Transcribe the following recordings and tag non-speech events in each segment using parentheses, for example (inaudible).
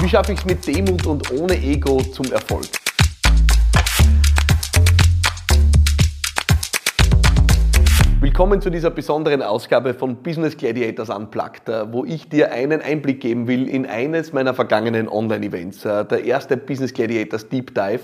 Wie schaffe ich es mit Demut und ohne Ego zum Erfolg? Willkommen zu dieser besonderen Ausgabe von Business Gladiators Unplugged, äh, wo ich dir einen Einblick geben will in eines meiner vergangenen Online-Events. Äh, der erste Business Gladiators Deep Dive,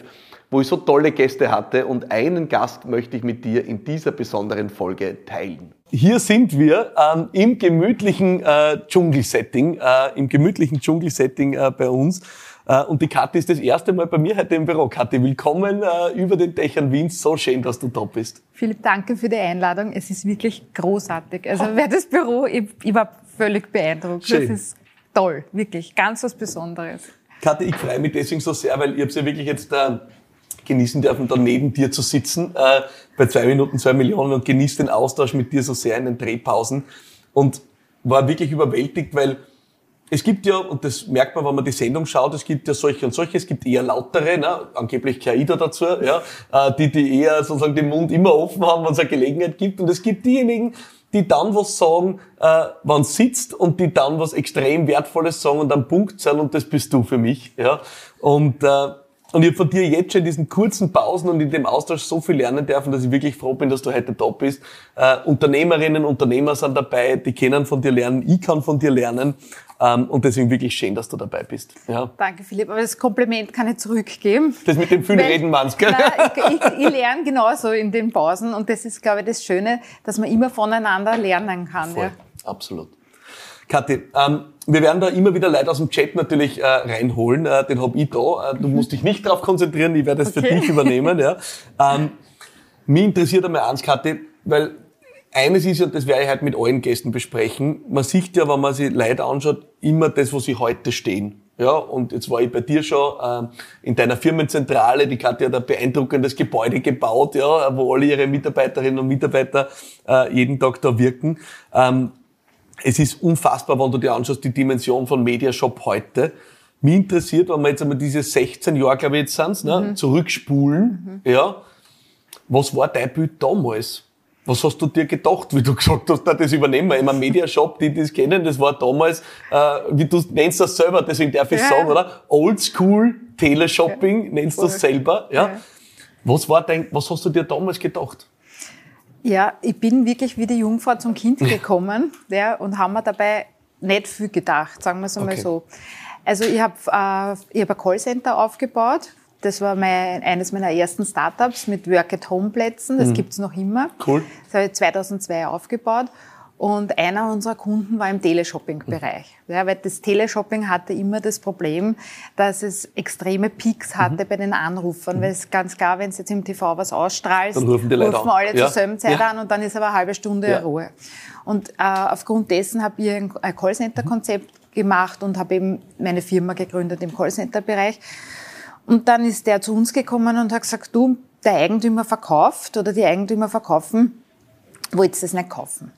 wo ich so tolle Gäste hatte und einen Gast möchte ich mit dir in dieser besonderen Folge teilen. Hier sind wir ähm, im gemütlichen äh, Dschungelsetting, äh, im gemütlichen Dschungelsetting äh, bei uns. Äh, und die Kathi ist das erste Mal bei mir heute im Büro. Kathi, willkommen äh, über den Dächern Wiens. So schön, dass du da bist. Philipp, danke für die Einladung. Es ist wirklich großartig. Also wer das Büro, ich, ich war völlig beeindruckt. Schön. Das ist toll, wirklich, ganz was Besonderes. Kathi, ich freue mich deswegen so sehr, weil ich habe ja wirklich jetzt äh, genießen dürfen, da neben dir zu sitzen, äh, bei zwei Minuten zwei Millionen und genießt den Austausch mit dir so sehr in den Drehpausen und war wirklich überwältigt, weil es gibt ja, und das merkt man, wenn man die Sendung schaut, es gibt ja solche und solche, es gibt eher lautere, ne, angeblich Kaida dazu, ja, äh, die, die eher sozusagen den Mund immer offen haben, wenn es eine Gelegenheit gibt. Und es gibt diejenigen, die dann was sagen, äh, wann sitzt und die dann was extrem Wertvolles sagen und dann Punkt sein und das bist du für mich. Ja. Und äh, und ich habe von dir jetzt schon in diesen kurzen Pausen und in dem Austausch so viel lernen dürfen, dass ich wirklich froh bin, dass du heute da bist. Äh, Unternehmerinnen, Unternehmer sind dabei, die können von dir lernen, ich kann von dir lernen. Ähm, und deswegen wirklich schön, dass du dabei bist. Ja. Danke, Philipp. Aber das Kompliment kann ich zurückgeben. Das mit dem viel reden meinst, gell? Nein, ich, ich, ich lerne genauso in den Pausen. Und das ist, glaube ich, das Schöne, dass man immer voneinander lernen kann. Voll. Ja. Absolut. Kathi, ähm, wir werden da immer wieder Leute aus dem Chat natürlich äh, reinholen. Äh, den hab ich da. Äh, du musst dich nicht darauf konzentrieren, ich werde es okay. für dich übernehmen. Ja. Ähm, mich interessiert einmal eins, Kathi, weil eines ist ja, das werde ich heute mit allen Gästen besprechen. Man sieht ja, wenn man sich Leute anschaut, immer das, wo sie heute stehen. Ja, und jetzt war ich bei dir schon äh, in deiner Firmenzentrale, die Katja hat ein beeindruckendes Gebäude gebaut, ja, wo alle ihre Mitarbeiterinnen und Mitarbeiter äh, jeden Tag da wirken. Ähm, es ist unfassbar, wenn du dir anschaust, die Dimension von Mediashop heute. Mich interessiert, wenn wir jetzt einmal diese 16 Jahre, glaube ich, jetzt sind, ne, mhm. zurückspulen, mhm. ja, was war dein Bild damals? Was hast du dir gedacht, wie du (laughs) gesagt hast, das übernehmen wir? Ich meine, Mediashop, die das kennen, das war damals, äh, wie du nennst das selber, deswegen darf ich ja. sagen, oder? Oldschool Teleshopping, ja. nennst du das selber, ja? ja? Was war dein, was hast du dir damals gedacht? Ja, ich bin wirklich wie die Jungfrau zum Kind gekommen ja, und haben mir dabei nicht viel gedacht, sagen wir es einmal okay. so. Also ich habe äh, ich hab ein Callcenter aufgebaut. Das war mein, eines meiner ersten Startups mit Work-at-Home-Plätzen. Das mhm. gibt's noch immer. Cool. Das habe ich 2002 aufgebaut. Und einer unserer Kunden war im Teleshopping-Bereich. Mhm. Ja, weil das Teleshopping hatte immer das Problem, dass es extreme Peaks hatte mhm. bei den Anrufern. Mhm. Weil es ist ganz klar, wenn es jetzt im TV was ausstrahlst, dann rufen, die Leute rufen alle ja. zur selben Zeit ja. an und dann ist aber eine halbe Stunde ja. Ruhe. Und äh, aufgrund dessen habe ich ein, Callcenter-Konzept gemacht und habe eben meine Firma gegründet im Callcenter-Bereich. Und dann ist der zu uns gekommen und hat gesagt, du, der Eigentümer verkauft oder die Eigentümer verkaufen, wollt ihr das nicht kaufen?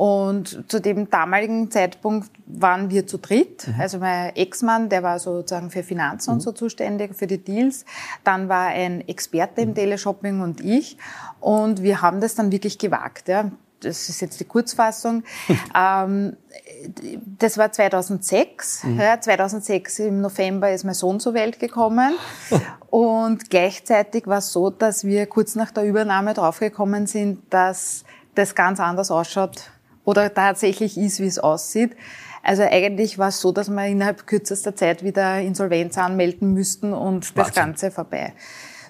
Und zu dem damaligen Zeitpunkt waren wir zu dritt. Mhm. Also mein Ex-Mann, der war sozusagen für Finanzen mhm. und so zuständig, für die Deals. Dann war ein Experte im mhm. Teleshopping und ich. Und wir haben das dann wirklich gewagt. Ja. Das ist jetzt die Kurzfassung. (laughs) ähm, das war 2006. Mhm. Ja, 2006 im November ist mein Sohn zur Welt gekommen. (laughs) und gleichzeitig war es so, dass wir kurz nach der Übernahme draufgekommen sind, dass das ganz anders ausschaut oder tatsächlich ist, wie es aussieht. Also eigentlich war es so, dass wir innerhalb kürzester Zeit wieder Insolvenz anmelden müssten und das Ganze vorbei.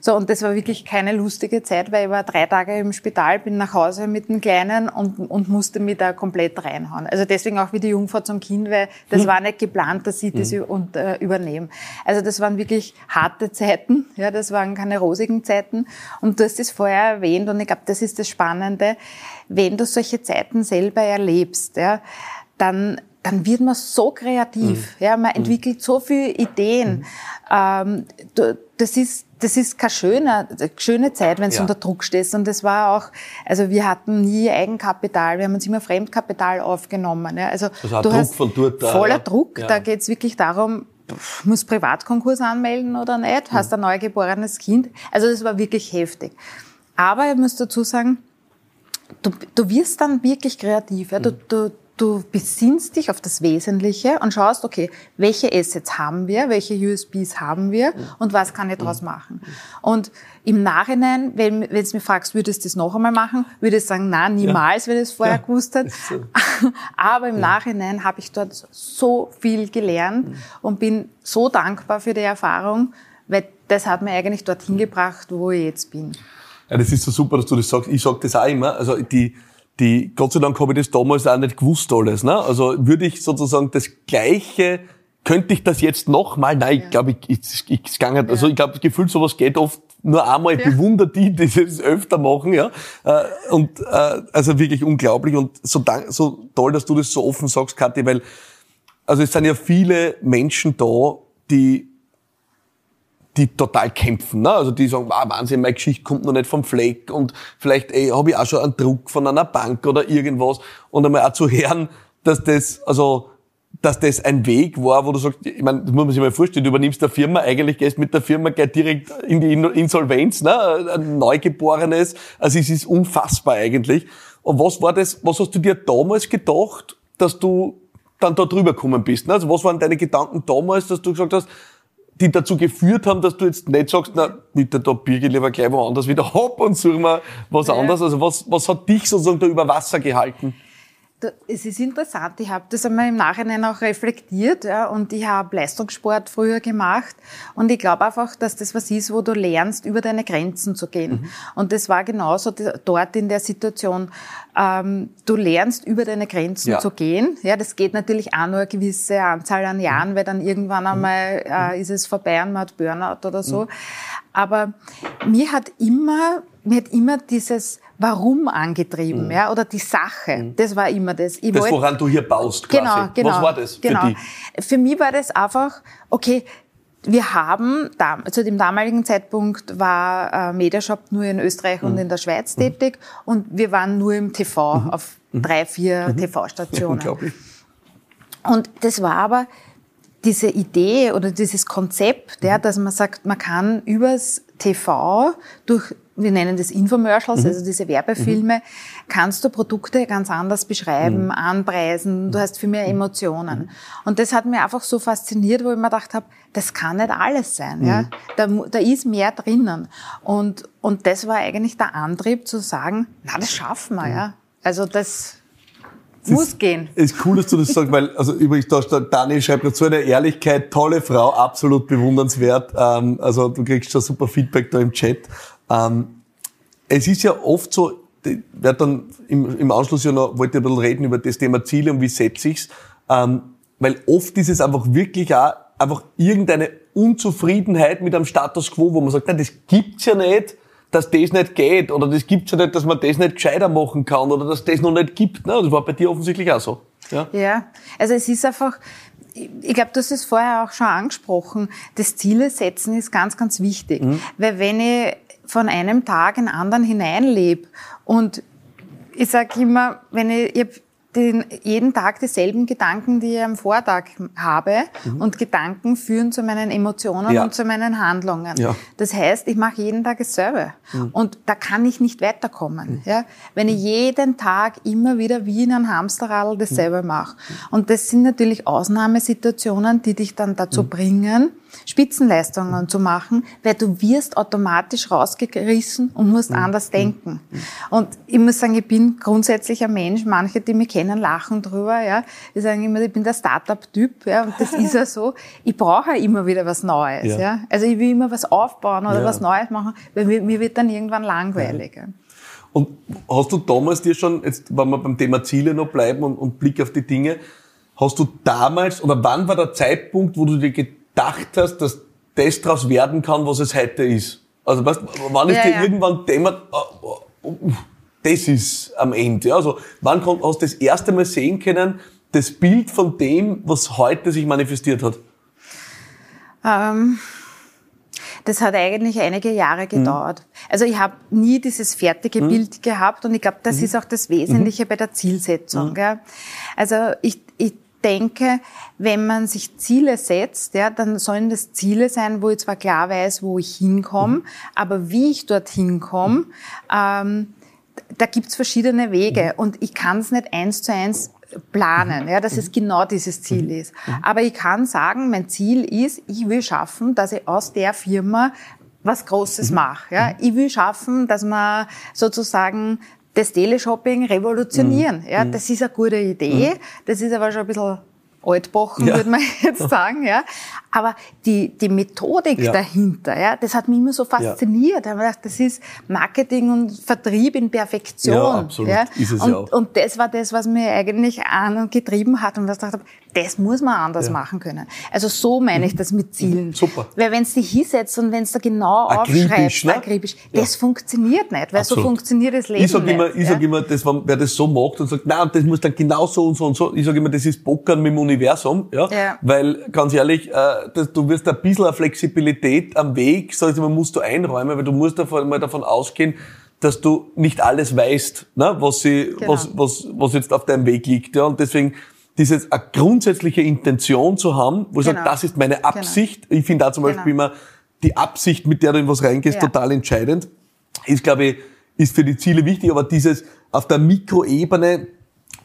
So, und das war wirklich keine lustige Zeit, weil ich war drei Tage im Spital, bin nach Hause mit dem Kleinen und, und musste mich da komplett reinhauen. Also deswegen auch wie die Jungfrau zum Kind, weil das hm. war nicht geplant, dass ich das hm. und, äh, übernehme. Also das waren wirklich harte Zeiten, ja, das waren keine rosigen Zeiten. Und du hast es vorher erwähnt und ich glaube, das ist das Spannende, wenn du solche Zeiten selber erlebst, ja, dann dann wird man so kreativ, mhm. ja, man mhm. entwickelt so viele Ideen. Mhm. Ähm, das ist das ist keine schöne, schöne Zeit, wenn du ja. unter Druck stehst. Und das war auch, also wir hatten nie Eigenkapital, wir haben uns immer Fremdkapital aufgenommen. Ja. Also das du Druck hast von dort da, voller ja. Druck. Da geht's wirklich darum, muss Privatkonkurs anmelden oder nicht, hast ein neugeborenes Kind. Also das war wirklich heftig. Aber ich muss dazu sagen, du, du wirst dann wirklich kreativ. Ja. Du, du, du besinnst dich auf das Wesentliche und schaust, okay, welche Assets haben wir, welche USBs haben wir und was kann ich daraus machen. Und im Nachhinein, wenn, wenn du mich fragst, würdest du das noch einmal machen, würde ich sagen, na niemals, ja. wenn ich es vorher ja. gewusst hätte. So. (laughs) Aber im ja. Nachhinein habe ich dort so viel gelernt mhm. und bin so dankbar für die Erfahrung, weil das hat mir eigentlich dorthin gebracht, wo ich jetzt bin. Ja, das ist so super, dass du das sagst. Ich sage das auch immer. Also die, die, Gott sei Dank habe ich das damals auch nicht gewusst alles. Ne? Also würde ich sozusagen das Gleiche, könnte ich das jetzt nochmal? Nein, ja. ich glaube, ich, ich, ich, ich kann. Also ich glaube, das Gefühl, sowas geht oft nur einmal. Ich ja. bewundere die, die das öfter machen. ja. Äh, und äh, also wirklich unglaublich und so, so toll, dass du das so offen sagst, Kathi, weil also es sind ja viele Menschen da, die die total kämpfen. Ne? Also die sagen, ah, Wahnsinn, meine Geschichte kommt noch nicht vom Fleck und vielleicht habe ich auch schon einen Druck von einer Bank oder irgendwas. Und einmal auch zu hören, dass das, also dass das ein Weg war, wo du sagst, ich meine, das muss man sich mal vorstellen, du übernimmst der Firma, eigentlich gehst mit der Firma gleich direkt in die Insolvenz, ne? ein Neugeborenes, also es ist unfassbar eigentlich. Und was war das, was hast du dir damals gedacht, dass du dann da drüber gekommen bist? Ne? Also was waren deine Gedanken damals, dass du gesagt hast, die dazu geführt haben, dass du jetzt nicht sagst, na, bitte da birge ich lieber gleich woanders wieder ab und suche mal was ja. anderes. Also was, was hat dich sozusagen da über Wasser gehalten? Es ist interessant, ich habe das einmal im Nachhinein auch reflektiert ja, und ich habe Leistungssport früher gemacht und ich glaube einfach, dass das was ist, wo du lernst, über deine Grenzen zu gehen. Mhm. Und das war genauso dort in der Situation. Ähm, du lernst, über deine Grenzen ja. zu gehen. Ja, das geht natürlich auch nur eine gewisse Anzahl an Jahren, mhm. weil dann irgendwann mhm. einmal äh, ist es vorbei und man hat Burnout oder so. Mhm. Aber mir hat immer, mir hat immer dieses Warum angetrieben, mhm. ja, oder die Sache. Mhm. Das war immer das. Ich das, woran du hier baust, quasi. Genau, genau. Was war das für genau. dich? Für mich war das einfach, okay, wir haben, zu dem damaligen Zeitpunkt war äh, Mediashop nur in Österreich mhm. und in der Schweiz mhm. tätig und wir waren nur im TV mhm. auf mhm. drei, vier TV-Stationen. (laughs) unglaublich. Und das war aber diese Idee oder dieses Konzept, ja, dass man sagt, man kann übers TV durch wir nennen das Infomercials, mhm. also diese Werbefilme, mhm. kannst du Produkte ganz anders beschreiben, mhm. anpreisen, du hast viel mehr Emotionen. Mhm. Und das hat mir einfach so fasziniert, wo ich mir gedacht habe, das kann nicht alles sein. Ja? Mhm. Da, da ist mehr drinnen. Und, und das war eigentlich der Antrieb zu sagen, na, das schaffen wir. Ja? Also das muss ist, gehen. Ist cool, dass du das (laughs) sagst, weil, also übrigens, da steht, Dani schreibt dazu eine Ehrlichkeit, tolle Frau, absolut bewundernswert. Ähm, also du kriegst schon super Feedback da im Chat. Ähm, es ist ja oft so, ich werde dann im, im Anschluss ja noch, wollte ein bisschen reden über das Thema Ziele und wie setze ich's, ähm, weil oft ist es einfach wirklich auch einfach irgendeine Unzufriedenheit mit einem Status Quo, wo man sagt, nein, das gibt's ja nicht, dass das nicht geht oder das gibt's ja nicht, dass man das nicht gescheiter machen kann oder dass das noch nicht gibt. Ne? Das war bei dir offensichtlich auch so. Ja, ja also es ist einfach, ich glaube, du hast es vorher auch schon angesprochen, das Ziele setzen ist ganz, ganz wichtig. Mhm. Weil wenn ich von einem Tag in anderen hineinlebe und ich sage immer, wenn ich, ich den, jeden Tag dieselben Gedanken, die ich am Vortag habe. Mhm. Und Gedanken führen zu meinen Emotionen ja. und zu meinen Handlungen. Ja. Das heißt, ich mache jeden Tag dasselbe. Mhm. Und da kann ich nicht weiterkommen. Mhm. Ja? Wenn ich jeden Tag immer wieder wie in einem Hamsterrad dasselbe mhm. mache. Und das sind natürlich Ausnahmesituationen, die dich dann dazu mhm. bringen, Spitzenleistungen zu machen, weil du wirst automatisch rausgerissen und musst mhm. anders denken. Und ich muss sagen, ich bin grundsätzlich ein Mensch, manche, die mich kennen, lachen drüber, ja. Die sagen immer, ich bin der Startup-Typ, ja, und das ist ja so. Ich brauche ja immer wieder was Neues, ja. ja. Also ich will immer was aufbauen oder ja. was Neues machen, weil mir, mir wird dann irgendwann langweilig. Ja. Und hast du damals dir schon, jetzt, wenn wir beim Thema Ziele noch bleiben und, und Blick auf die Dinge, hast du damals, oder wann war der Zeitpunkt, wo du dir gedacht hast, dass das daraus werden kann, was es heute ist? Also, weißt, wann ist ja, dir ja. irgendwann dämmert, oh, oh, das ist am Ende? Also, wann hast du das erste Mal sehen können, das Bild von dem, was heute sich manifestiert hat? Ähm, das hat eigentlich einige Jahre mhm. gedauert. Mhm. Also ich habe nie dieses fertige mhm. Bild gehabt und ich glaube, das mhm. ist auch das Wesentliche mhm. bei der Zielsetzung. Gell? Also ich, ich denke, wenn man sich Ziele setzt, ja, dann sollen das Ziele sein, wo ich zwar klar weiß, wo ich hinkomme, mhm. aber wie ich dorthin komme, ähm, da gibt's verschiedene Wege mhm. und ich kann es nicht eins zu eins planen, ja, dass es genau dieses Ziel ist. Aber ich kann sagen, mein Ziel ist, ich will schaffen, dass ich aus der Firma was Großes mache. Ja. Ich will schaffen, dass man sozusagen das Teleshopping revolutionieren. Ja, das ist eine gute Idee. Das ist aber schon ein bisschen altbachen, ja. würde man (laughs) jetzt sagen, ja. Aber die, die Methodik ja. dahinter, ja, das hat mich immer so fasziniert. Ja. Ich habe gedacht, das ist Marketing und Vertrieb in Perfektion. Ja, absolut. Ja. Ist es und, ja auch. und das war das, was mir eigentlich an und getrieben hat und was ich dachte, das muss man anders ja. machen können. Also so meine ich das mit Zielen. Super. Weil wenn es dich hinsetzt und wenn es da genau akribisch, aufschreibst, ne? akribisch, das funktioniert nicht, weil Absolut. so funktioniert das Leben ich sag nicht. Immer, ich ja? sage immer, das, wer das so macht und sagt, nein, das muss dann genau so und so und so, ich sage immer, das ist Bockern mit dem Universum, ja, ja. weil ganz ehrlich, äh, das, du wirst ein bisschen eine Flexibilität am Weg, sag ich mal, musst du einräumen, weil du musst davon, mal davon ausgehen, dass du nicht alles weißt, ne, was, sie, genau. was, was, was jetzt auf deinem Weg liegt. Ja, und deswegen diese grundsätzliche Intention zu haben, wo ich genau. sage, das ist meine genau. Absicht. Genau. Ich finde da zum Beispiel genau. immer die Absicht, mit der du in was reingehst, ja. total entscheidend. Ist, glaube ich, ist für die Ziele wichtig, aber dieses auf der Mikroebene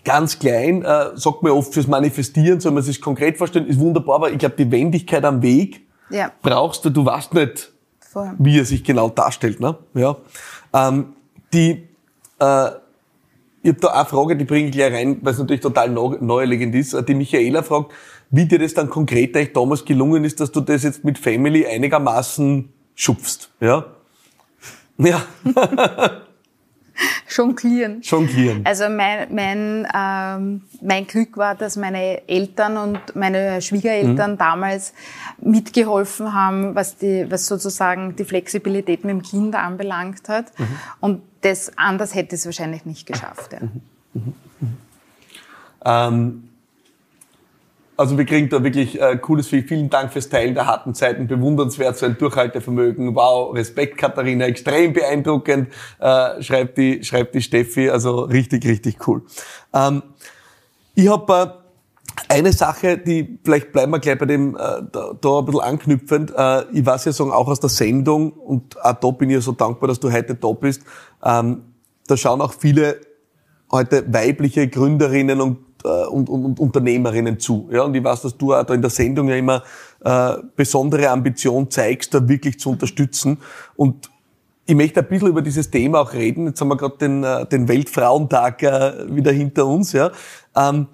ganz klein, äh, sagt man oft fürs Manifestieren, soll man sich konkret vorstellen, ist wunderbar, aber ich glaube, die Wendigkeit am Weg ja. brauchst du, du weißt nicht, Voll. wie er sich genau darstellt. Ne? Ja. Ähm, die äh, ich habe da eine Frage, die bringe ich gleich rein, weil es natürlich total neuerlegend ist. Die Michaela fragt, wie dir das dann konkret eigentlich damals gelungen ist, dass du das jetzt mit Family einigermaßen schupfst. Ja? Ja. (laughs) (laughs) Jonglieren. Jonglieren. Also mein, mein, ähm, mein Glück war, dass meine Eltern und meine Schwiegereltern mhm. damals mitgeholfen haben, was, die, was sozusagen die Flexibilität mit dem Kind anbelangt hat. Mhm. Und das anders hätte es wahrscheinlich nicht geschafft. Ja. Mhm. mhm. mhm. Ähm, also wir kriegen da wirklich äh, cooles Feedback. Vielen Dank fürs Teilen der harten Zeiten. Bewundernswert, so ein Durchhaltevermögen. Wow, Respekt, Katharina. Extrem beeindruckend, äh, schreibt, die, schreibt die Steffi. Also richtig, richtig cool. Ähm, ich habe äh, eine Sache, die, vielleicht bleiben wir gleich bei dem, äh, da, da ein bisschen anknüpfend. Äh, ich weiß ja sagen, auch aus der Sendung, und auch da bin ich ja so dankbar, dass du heute da bist. Ähm, da schauen auch viele heute weibliche Gründerinnen und und, und, und Unternehmerinnen zu. Ja, und ich weiß, dass du auch da in der Sendung ja immer äh, besondere Ambition zeigst, da wirklich zu unterstützen. Und ich möchte ein bisschen über dieses Thema auch reden. Jetzt haben wir gerade den, äh, den Weltfrauentag äh, wieder hinter uns. Ja. Ähm,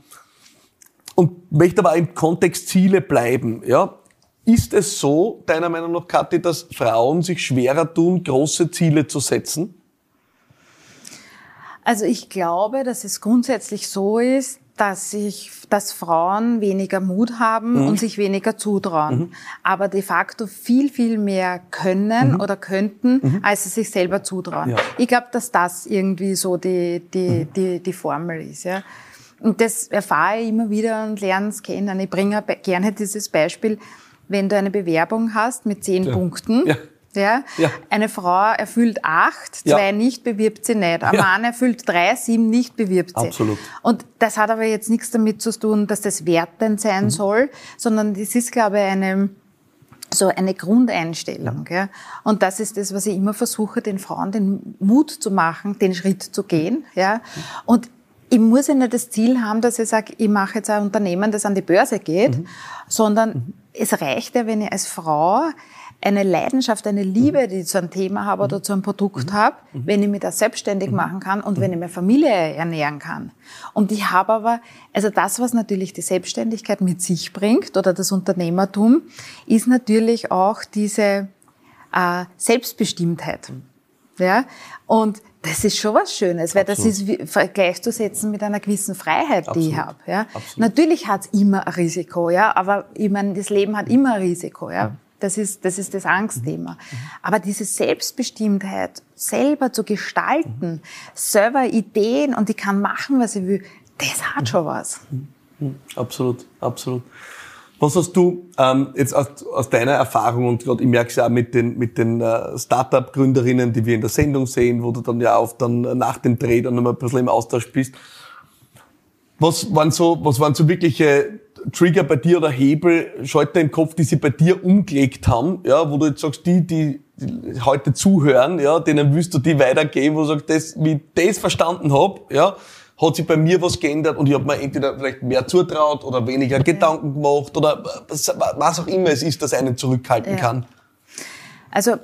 und möchte aber im Kontext Ziele bleiben. Ja. Ist es so, deiner Meinung nach, Kathi, dass Frauen sich schwerer tun, große Ziele zu setzen? Also ich glaube, dass es grundsätzlich so ist, dass ich, dass Frauen weniger Mut haben mhm. und sich weniger zutrauen, mhm. aber de facto viel, viel mehr können mhm. oder könnten, mhm. als sie sich selber zutrauen. Ja. Ich glaube, dass das irgendwie so die, die, mhm. die, die Formel ist. Ja. Und das erfahre ich immer wieder und lerne es kennen. Ich bringe gerne dieses Beispiel, wenn du eine Bewerbung hast mit zehn ja. Punkten. Ja ja? ja? Eine Frau erfüllt acht, zwei ja. nicht, bewirbt sie nicht. Ein ja. Mann erfüllt drei, sieben nicht, bewirbt sie. Absolut. Und das hat aber jetzt nichts damit zu tun, dass das wertend sein mhm. soll, sondern das ist, glaube ich, eine, so eine Grundeinstellung. Ja? Und das ist das, was ich immer versuche, den Frauen den Mut zu machen, den Schritt zu gehen. Ja? Und ich muss ja nicht das Ziel haben, dass ich sage, ich mache jetzt ein Unternehmen, das an die Börse geht, mhm. sondern mhm. es reicht ja, wenn ich als Frau eine Leidenschaft, eine Liebe, die ich zu einem Thema habe oder zu einem Produkt mhm. habe, mhm. wenn ich mich da selbstständig mhm. machen kann und wenn ich meine Familie ernähren kann. Und ich habe aber, also das, was natürlich die Selbstständigkeit mit sich bringt oder das Unternehmertum, ist natürlich auch diese äh, Selbstbestimmtheit. Ja? Und das ist schon was Schönes, weil Absolut. das ist gleichzusetzen mit einer gewissen Freiheit, Absolut. die ich habe. Ja? Natürlich hat es immer ein Risiko, ja, aber ich meine, das Leben hat immer ein Risiko. Ja? Das ist, das ist das Angstthema. Aber diese Selbstbestimmtheit, selber zu gestalten, selber Ideen und ich kann machen, was ich will, das hat schon was. Absolut, absolut. Was hast du ähm, jetzt aus, aus deiner Erfahrung und gerade ich merke es ja auch mit den mit den äh, Startup-Gründerinnen, die wir in der Sendung sehen, wo du dann ja auch dann nach dem Dreh dann nochmal ein bisschen im Austausch bist. Was waren so, was waren so wirkliche Trigger bei dir oder Hebel, Schalter im Kopf, die sie bei dir umgelegt haben, ja, wo du jetzt sagst, die, die, die heute zuhören, ja, denen willst du die weitergeben, wo du sagst, das, wie ich das verstanden hab, ja, hat sich bei mir was geändert und ich habe mir entweder vielleicht mehr zutraut oder weniger Gedanken gemacht oder was auch immer es ist, das einen zurückhalten ja. kann. Also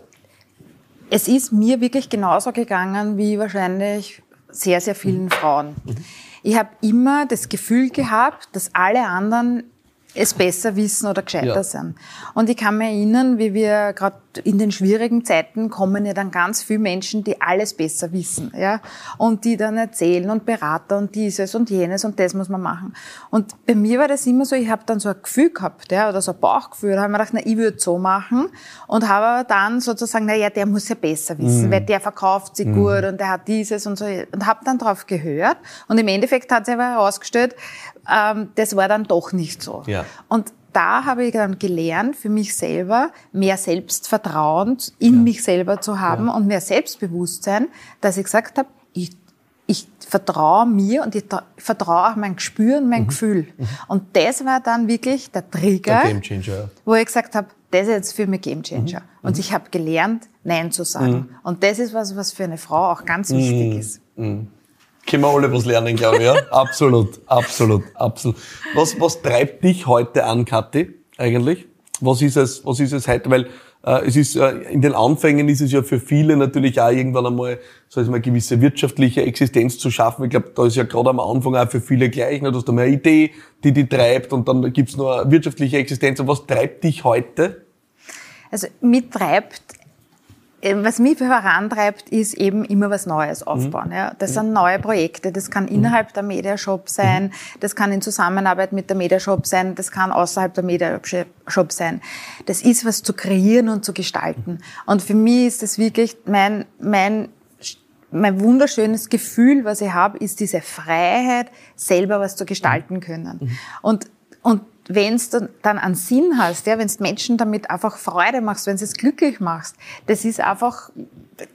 es ist mir wirklich genauso gegangen wie wahrscheinlich sehr, sehr vielen mhm. Frauen. Mhm. Ich habe immer das Gefühl gehabt, dass alle anderen es besser wissen oder gescheiter ja. sind. Und ich kann mich erinnern, wie wir gerade in den schwierigen Zeiten kommen ja dann ganz viele Menschen, die alles besser wissen, ja, und die dann erzählen und Berater und dieses und jenes und das muss man machen. Und bei mir war das immer so, ich habe dann so ein Gefühl gehabt, ja, oder so ein Bauchgefühl, da habe ich mir gedacht, na, ich würde so machen und habe aber dann sozusagen, na ja, der muss ja besser wissen, mhm. weil der verkauft sich mhm. gut und der hat dieses und so und habe dann drauf gehört und im Endeffekt hat sich aber herausgestellt, ähm, das war dann doch nicht so. Ja. Und da habe ich dann gelernt, für mich selber mehr Selbstvertrauen in ja. mich selber zu haben ja. und mehr Selbstbewusstsein, dass ich gesagt habe, ich, ich vertraue mir und ich vertraue auch mein Gespür und mein mhm. Gefühl. Mhm. Und das war dann wirklich der Trigger, der wo ich gesagt habe, das ist jetzt für mich Game Changer. Mhm. Und mhm. ich habe gelernt, Nein zu sagen. Mhm. Und das ist was, was für eine Frau auch ganz wichtig ist können wir alle was lernen, glaube ich. Ja? (laughs) absolut, absolut, absolut. Was, was treibt dich heute an, Kathi, eigentlich? Was ist es, was ist es heute? Weil äh, es ist äh, in den Anfängen ist es ja für viele natürlich auch irgendwann einmal, so eine gewisse wirtschaftliche Existenz zu schaffen. Ich glaube, da ist ja gerade am Anfang auch für viele gleich. Ne? Du hast einmal eine Idee, die die treibt und dann gibt's noch eine wirtschaftliche Existenz. Und was treibt dich heute? Also mich treibt was mich vorantreibt, ist eben immer was Neues aufbauen. Mhm. Ja. Das sind neue Projekte. Das kann innerhalb der Mediashop sein, mhm. das kann in Zusammenarbeit mit der Mediashop sein, das kann außerhalb der Mediashop sein. Das ist was zu kreieren und zu gestalten. Und für mich ist das wirklich mein, mein mein wunderschönes Gefühl, was ich habe, ist diese Freiheit, selber was zu gestalten können. Mhm. Und, und wenn es dann, einen Sinn hast, ja, wenn du Menschen damit einfach Freude machst, wenn du es glücklich machst, das ist einfach,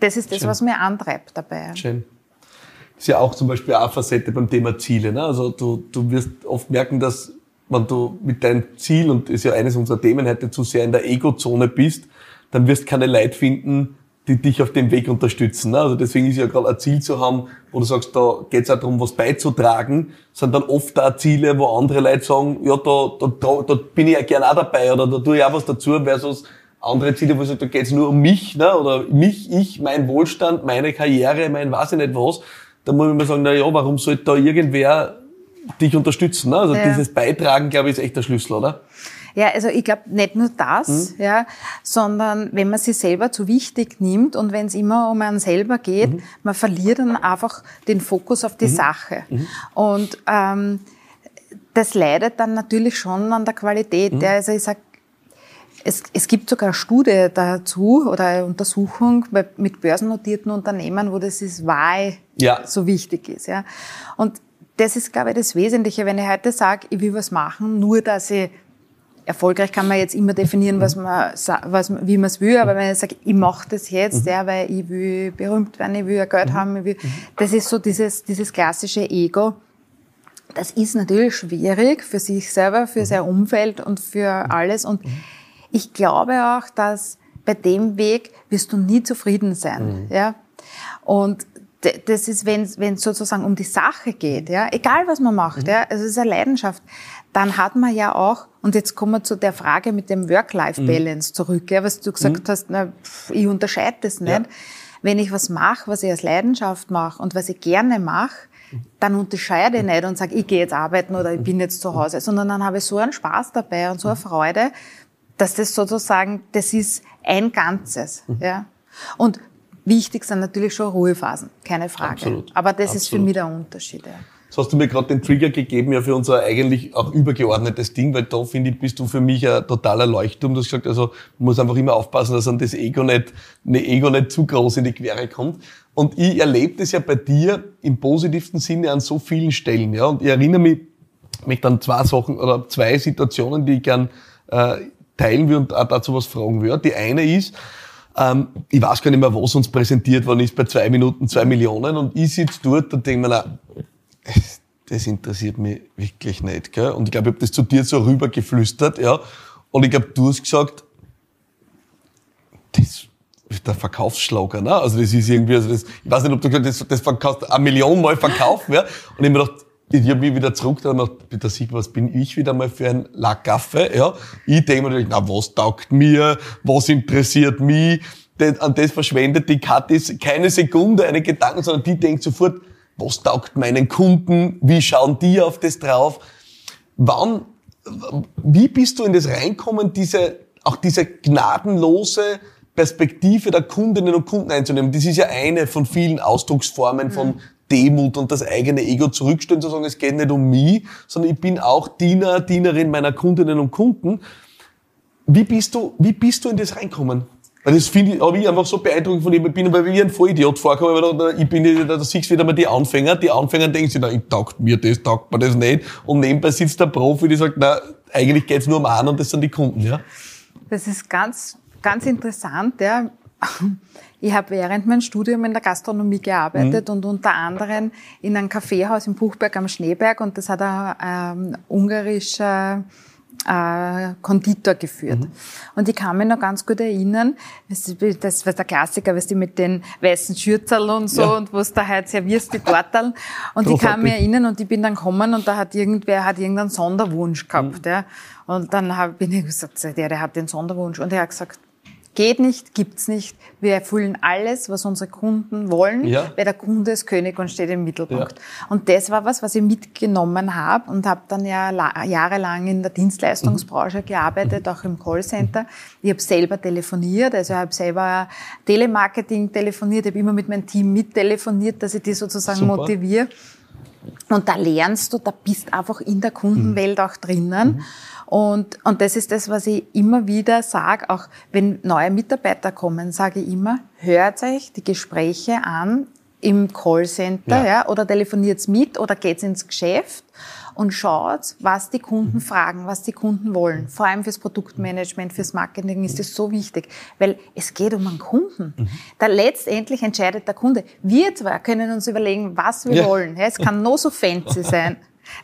das ist das, Schön. was mir antreibt dabei. Schön. Das ist ja auch zum Beispiel eine Facette beim Thema Ziele. Ne? Also du, du wirst oft merken, dass wenn du mit deinem Ziel, und das ist ja eines unserer Themen heute, zu sehr in der Ego-Zone bist, dann wirst du keine Leute finden, die dich auf dem Weg unterstützen. Ne? Also deswegen ist ja gerade ein Ziel zu haben, wo du sagst, da geht es auch darum, was beizutragen, sind dann oft auch Ziele, wo andere Leute sagen, ja, da, da, da bin ich ja gerne auch dabei oder da tue ich auch was dazu, versus andere Ziele, wo ich sage, da geht es nur um mich, ne? oder mich, ich, mein Wohlstand, meine Karriere, mein weiß ich nicht was. Da muss ich mir sagen, na ja, warum sollte da irgendwer dich unterstützen? Ne? Also ja. dieses Beitragen, glaube ich, ist echt der Schlüssel, oder? Ja, also ich glaube nicht nur das, mhm. ja, sondern wenn man sich selber zu wichtig nimmt und wenn es immer um einen selber geht, mhm. man verliert dann einfach den Fokus auf die mhm. Sache. Mhm. Und ähm, das leidet dann natürlich schon an der Qualität. Mhm. Ja, also ich sag, es, es gibt sogar eine Studie dazu oder eine Untersuchung mit börsennotierten Unternehmen, wo das ist, why ja. so wichtig ist. Ja. Und das ist, glaube ich, das Wesentliche, wenn ich heute sage, ich will was machen, nur dass ich erfolgreich kann man jetzt immer definieren, was man, was, wie man es will, aber wenn ich sage, ich mache das jetzt, mhm. ja, weil ich will berühmt werden, ich will ja Geld mhm. haben, ich will, mhm. das ist so dieses, dieses klassische Ego. Das ist natürlich schwierig für sich selber, für mhm. sein Umfeld und für mhm. alles. Und mhm. ich glaube auch, dass bei dem Weg wirst du nie zufrieden sein, ja. Und das ist, wenn es sozusagen um die Sache geht, ja, egal was man macht, ja, also es ist eine Leidenschaft, dann hat man ja auch, und jetzt kommen wir zu der Frage mit dem Work-Life-Balance mhm. zurück, ja, was du gesagt mhm. hast, na, ich unterscheide das nicht. Ja. Wenn ich was mache, was ich als Leidenschaft mache und was ich gerne mache, dann unterscheide ich nicht und sage, ich gehe jetzt arbeiten oder ich bin jetzt zu Hause, sondern dann habe ich so einen Spaß dabei und so eine Freude, dass das sozusagen, das ist ein Ganzes. Mhm. Ja. Und wichtig sind natürlich schon Ruhephasen, keine Frage. Absolut. Aber das Absolut. ist für mich der Unterschied. Ja. Jetzt hast du mir gerade den Trigger gegeben, ja, für unser eigentlich auch übergeordnetes Ding, weil da, finde ich, bist du für mich ein totaler Leuchtturm. Du hast gesagt, also, man muss einfach immer aufpassen, dass an das Ego nicht, ne Ego nicht zu groß in die Quere kommt. Und ich erlebe das ja bei dir im positivsten Sinne an so vielen Stellen, ja. Und ich erinnere mich, mich dann zwei Sachen oder zwei Situationen, die ich gern, äh, teilen will und auch dazu was fragen würde. Die eine ist, ähm, ich weiß gar nicht mehr, was uns präsentiert worden ist bei zwei Minuten, zwei Millionen und ich sitze dort und denke mir, na, das interessiert mich wirklich nicht. Gell? Und ich glaube, ich habe das zu dir so rübergeflüstert. Ja? Und ich glaube, du hast gesagt, das der Verkaufsschlager, ne? Also das ist irgendwie, also das, ich weiß nicht, ob du gesagt hast, das, das verkaufst eine Million Mal verkaufen, ja? Und ich mir gedacht, ich habe mich wieder zurück, da da sieht was bin ich wieder mal für ein Lacaffe, ja? Ich denke mir natürlich, na, was taugt mir? Was interessiert mich? an das verschwendet die Katis keine Sekunde einen Gedanken, sondern die denkt sofort, was taugt meinen Kunden? Wie schauen die auf das drauf? Wann, wie bist du in das reinkommen, diese, auch diese gnadenlose Perspektive der Kundinnen und Kunden einzunehmen? Das ist ja eine von vielen Ausdrucksformen von mhm. Demut und das eigene Ego zurückstellen, zu sagen, es geht nicht um mich, sondern ich bin auch Diener, Dienerin meiner Kundinnen und Kunden. Wie bist du, wie bist du in das reinkommen? Das finde ich, habe ich einfach so beeindruckend von ihm. Ich bin weil ich ein Vollidiot vorkomme, weil ich bin, da, siehst du wieder mal die Anfänger. Die Anfänger denken sich, na, ich taugt mir das, taugt mir das nicht. Und nebenbei sitzt der Profi, die sagt, na, eigentlich geht's nur um einen und das sind die Kunden, ja. Das ist ganz, ganz interessant, ja. Ich habe während meinem Studium in der Gastronomie gearbeitet mhm. und unter anderem in einem Kaffeehaus in Buchberg am Schneeberg und das hat ein ähm, ungarischer äh, Konditor geführt. Mhm. Und ich kann mich noch ganz gut erinnern, das war der Klassiker, weißt du, mit den weißen Schürzerl und so ja. und was da halt servierst, die Torteln. Und ich kann mich erinnern und ich bin dann gekommen und da hat irgendwer hat irgendeinen Sonderwunsch gehabt. Mhm. Ja. Und dann hab, bin ich gesagt, der, der hat den Sonderwunsch. Und er hat gesagt, Geht nicht, gibt's nicht. Wir erfüllen alles, was unsere Kunden wollen, ja. weil der Kunde ist König und steht im Mittelpunkt. Ja. Und das war was, was ich mitgenommen habe und habe dann ja jahrelang in der Dienstleistungsbranche mhm. gearbeitet, auch im Callcenter. Ich habe selber telefoniert, also ich habe selber Telemarketing telefoniert, ich habe immer mit meinem Team mittelefoniert, dass ich die sozusagen Super. motiviere. Und da lernst du, da bist einfach in der Kundenwelt mhm. auch drinnen. Mhm. Und, und das ist das, was ich immer wieder sage, auch wenn neue Mitarbeiter kommen, sage ich immer, hört euch die Gespräche an im Callcenter ja. ja, oder telefoniert mit oder geht's ins Geschäft und schaut, was die Kunden mhm. fragen, was die Kunden wollen. Vor allem fürs Produktmanagement, fürs Marketing ist das so wichtig, weil es geht um einen Kunden. Mhm. Da letztendlich entscheidet der Kunde. Wir zwar können uns überlegen, was wir ja. wollen. Ja, es kann nur so fancy (laughs) sein.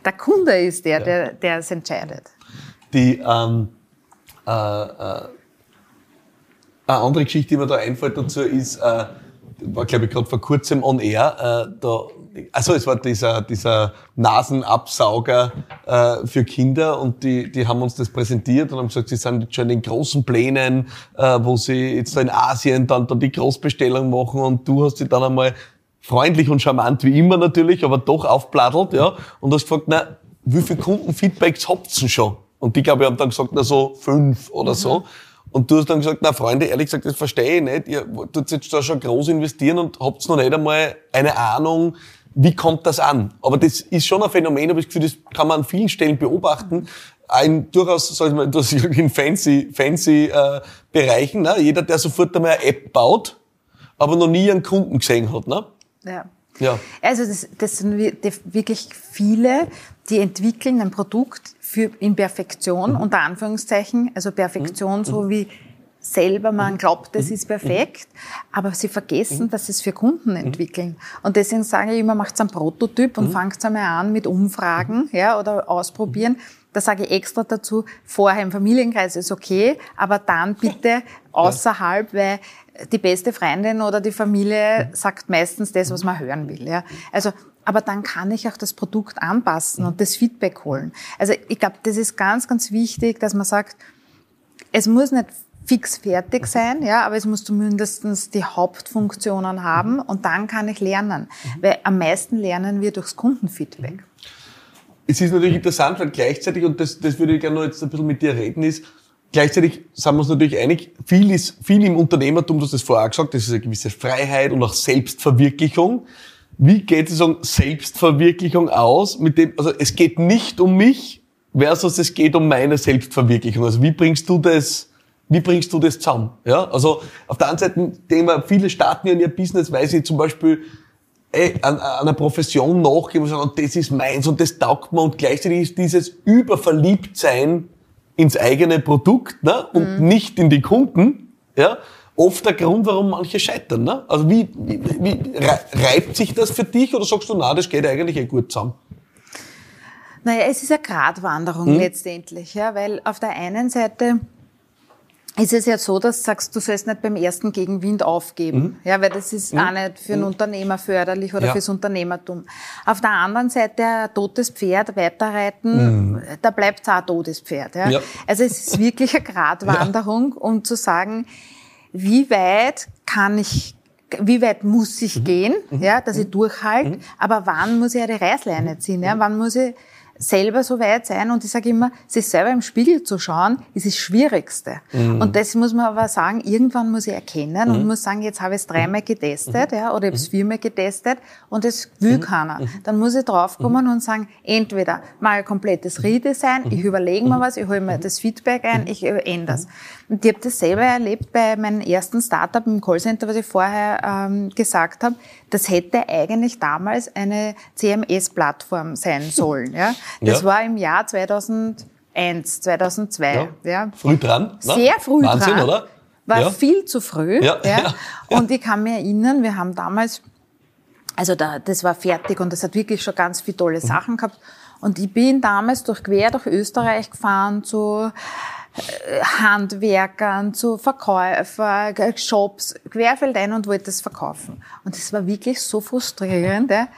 Der Kunde ist der, der, der es entscheidet. Die, ähm, äh, äh, eine andere Geschichte, die mir da einfällt dazu, ist, äh, war glaube ich gerade vor kurzem on air, äh, da, also es war dieser, dieser Nasenabsauger äh, für Kinder und die, die haben uns das präsentiert und haben gesagt, sie sind jetzt schon in den großen Plänen, äh, wo sie jetzt da in Asien dann, dann die Großbestellung machen und du hast sie dann einmal freundlich und charmant wie immer natürlich, aber doch aufplattelt, ja, und hast gefragt, na, wie viele Kundenfeedbacks habt ihr schon? Und die, glaube ich, haben dann gesagt, na so fünf oder mhm. so. Und du hast dann gesagt, na Freunde, ehrlich gesagt, das verstehe ich nicht. Ihr tut jetzt da schon groß investieren und habt noch nicht einmal eine Ahnung, wie kommt das an? Aber das ist schon ein Phänomen, aber ich das Gefühl, das kann man an vielen Stellen beobachten. Ein durchaus, sag ich mal, das (laughs) in fancy, fancy äh, Bereichen. Ne? Jeder, der sofort einmal eine App baut, aber noch nie einen Kunden gesehen hat. Ne? Ja. Ja. Also das, das sind wirklich viele, die entwickeln ein Produkt für in Perfektion, mhm. unter Anführungszeichen, also Perfektion, mhm. so wie selber man mhm. glaubt, das mhm. ist perfekt, aber sie vergessen, mhm. dass sie es für Kunden entwickeln. Und deswegen sage ich immer, macht einen Prototyp und fangt einmal an mit Umfragen ja, oder ausprobieren. Da sage ich extra dazu, vorher im Familienkreis ist okay, aber dann bitte außerhalb, weil die beste Freundin oder die Familie sagt meistens das, was man hören will. Ja. Also aber dann kann ich auch das Produkt anpassen und das Feedback holen. Also ich glaube, das ist ganz, ganz wichtig, dass man sagt, es muss nicht fix fertig sein, ja, aber es muss zumindest die Hauptfunktionen haben und dann kann ich lernen. Weil am meisten lernen wir durchs Kundenfeedback. Es ist natürlich interessant, weil gleichzeitig, und das, das würde ich gerne noch jetzt ein bisschen mit dir reden, ist, gleichzeitig sind wir uns natürlich einig, viel ist, viel im Unternehmertum, du hast das vorher gesagt, das ist eine gewisse Freiheit und auch Selbstverwirklichung. Wie geht es um Selbstverwirklichung aus? Mit dem, also es geht nicht um mich versus es geht um meine Selbstverwirklichung. Also wie bringst du das, wie bringst du das zusammen? Ja, also auf der einen Seite, ich, viele starten ja in ihr Business, weil sie zum Beispiel ey, an, an einer Profession nachgeben und sagen, das ist meins und das taugt mir und gleichzeitig ist dieses Überverliebtsein ins eigene Produkt ne, und mhm. nicht in die Kunden, ja, oft der Grund, warum manche scheitern. Ne? Also wie, wie, wie reibt sich das für dich oder sagst du, na, das geht eigentlich eh gut zusammen? Naja, es ist eine Gratwanderung hm? letztendlich, ja, weil auf der einen Seite ist es ja so, dass du sagst, du sollst nicht beim ersten Gegenwind aufgeben. Mhm. Ja, weil das ist mhm. auch nicht für einen mhm. Unternehmer förderlich oder ja. fürs Unternehmertum. Auf der anderen Seite, ein totes Pferd weiterreiten, mhm. da bleibt es auch ein totes Pferd. Ja? ja? Also es ist wirklich eine Gratwanderung, (laughs) ja. um zu sagen, wie weit kann ich wie weit muss ich mhm. gehen, mhm. ja, dass ich durchhalte, aber wann muss ich eine Reißleine ziehen, ja, wann muss ich selber so weit sein. Und ich sage immer, sich selber im Spiegel zu schauen, ist das Schwierigste. Mhm. Und das muss man aber sagen, irgendwann muss ich erkennen mhm. und muss sagen, jetzt habe ich es dreimal getestet, mhm. ja, oder ich habe es mhm. viermal getestet und es will mhm. keiner. Mhm. Dann muss ich draufkommen und sagen, entweder mal ein komplettes Redesign, ich überlege mir was, ich hole mir das Feedback ein, ich ändere es. Und ich habe das selber erlebt bei meinem ersten Startup im Callcenter, was ich vorher ähm, gesagt habe. Das hätte eigentlich damals eine CMS-Plattform sein (laughs) sollen. Ja? Das ja. war im Jahr 2001, 2002. Ja. ja. Früh dran. Ne? Sehr früh Wahnsinn, dran. oder? War ja. viel zu früh. (laughs) Ja. Ja. Und ich kann mich erinnern, wir haben damals, also da, das war fertig und das hat wirklich schon ganz viele tolle mhm. Sachen gehabt. Und ich bin damals durch quer durch Österreich gefahren zu Handwerkern, zu Verkäufer, Shops, querfeld ein und wollte das verkaufen. Und es war wirklich so frustrierend. Ja.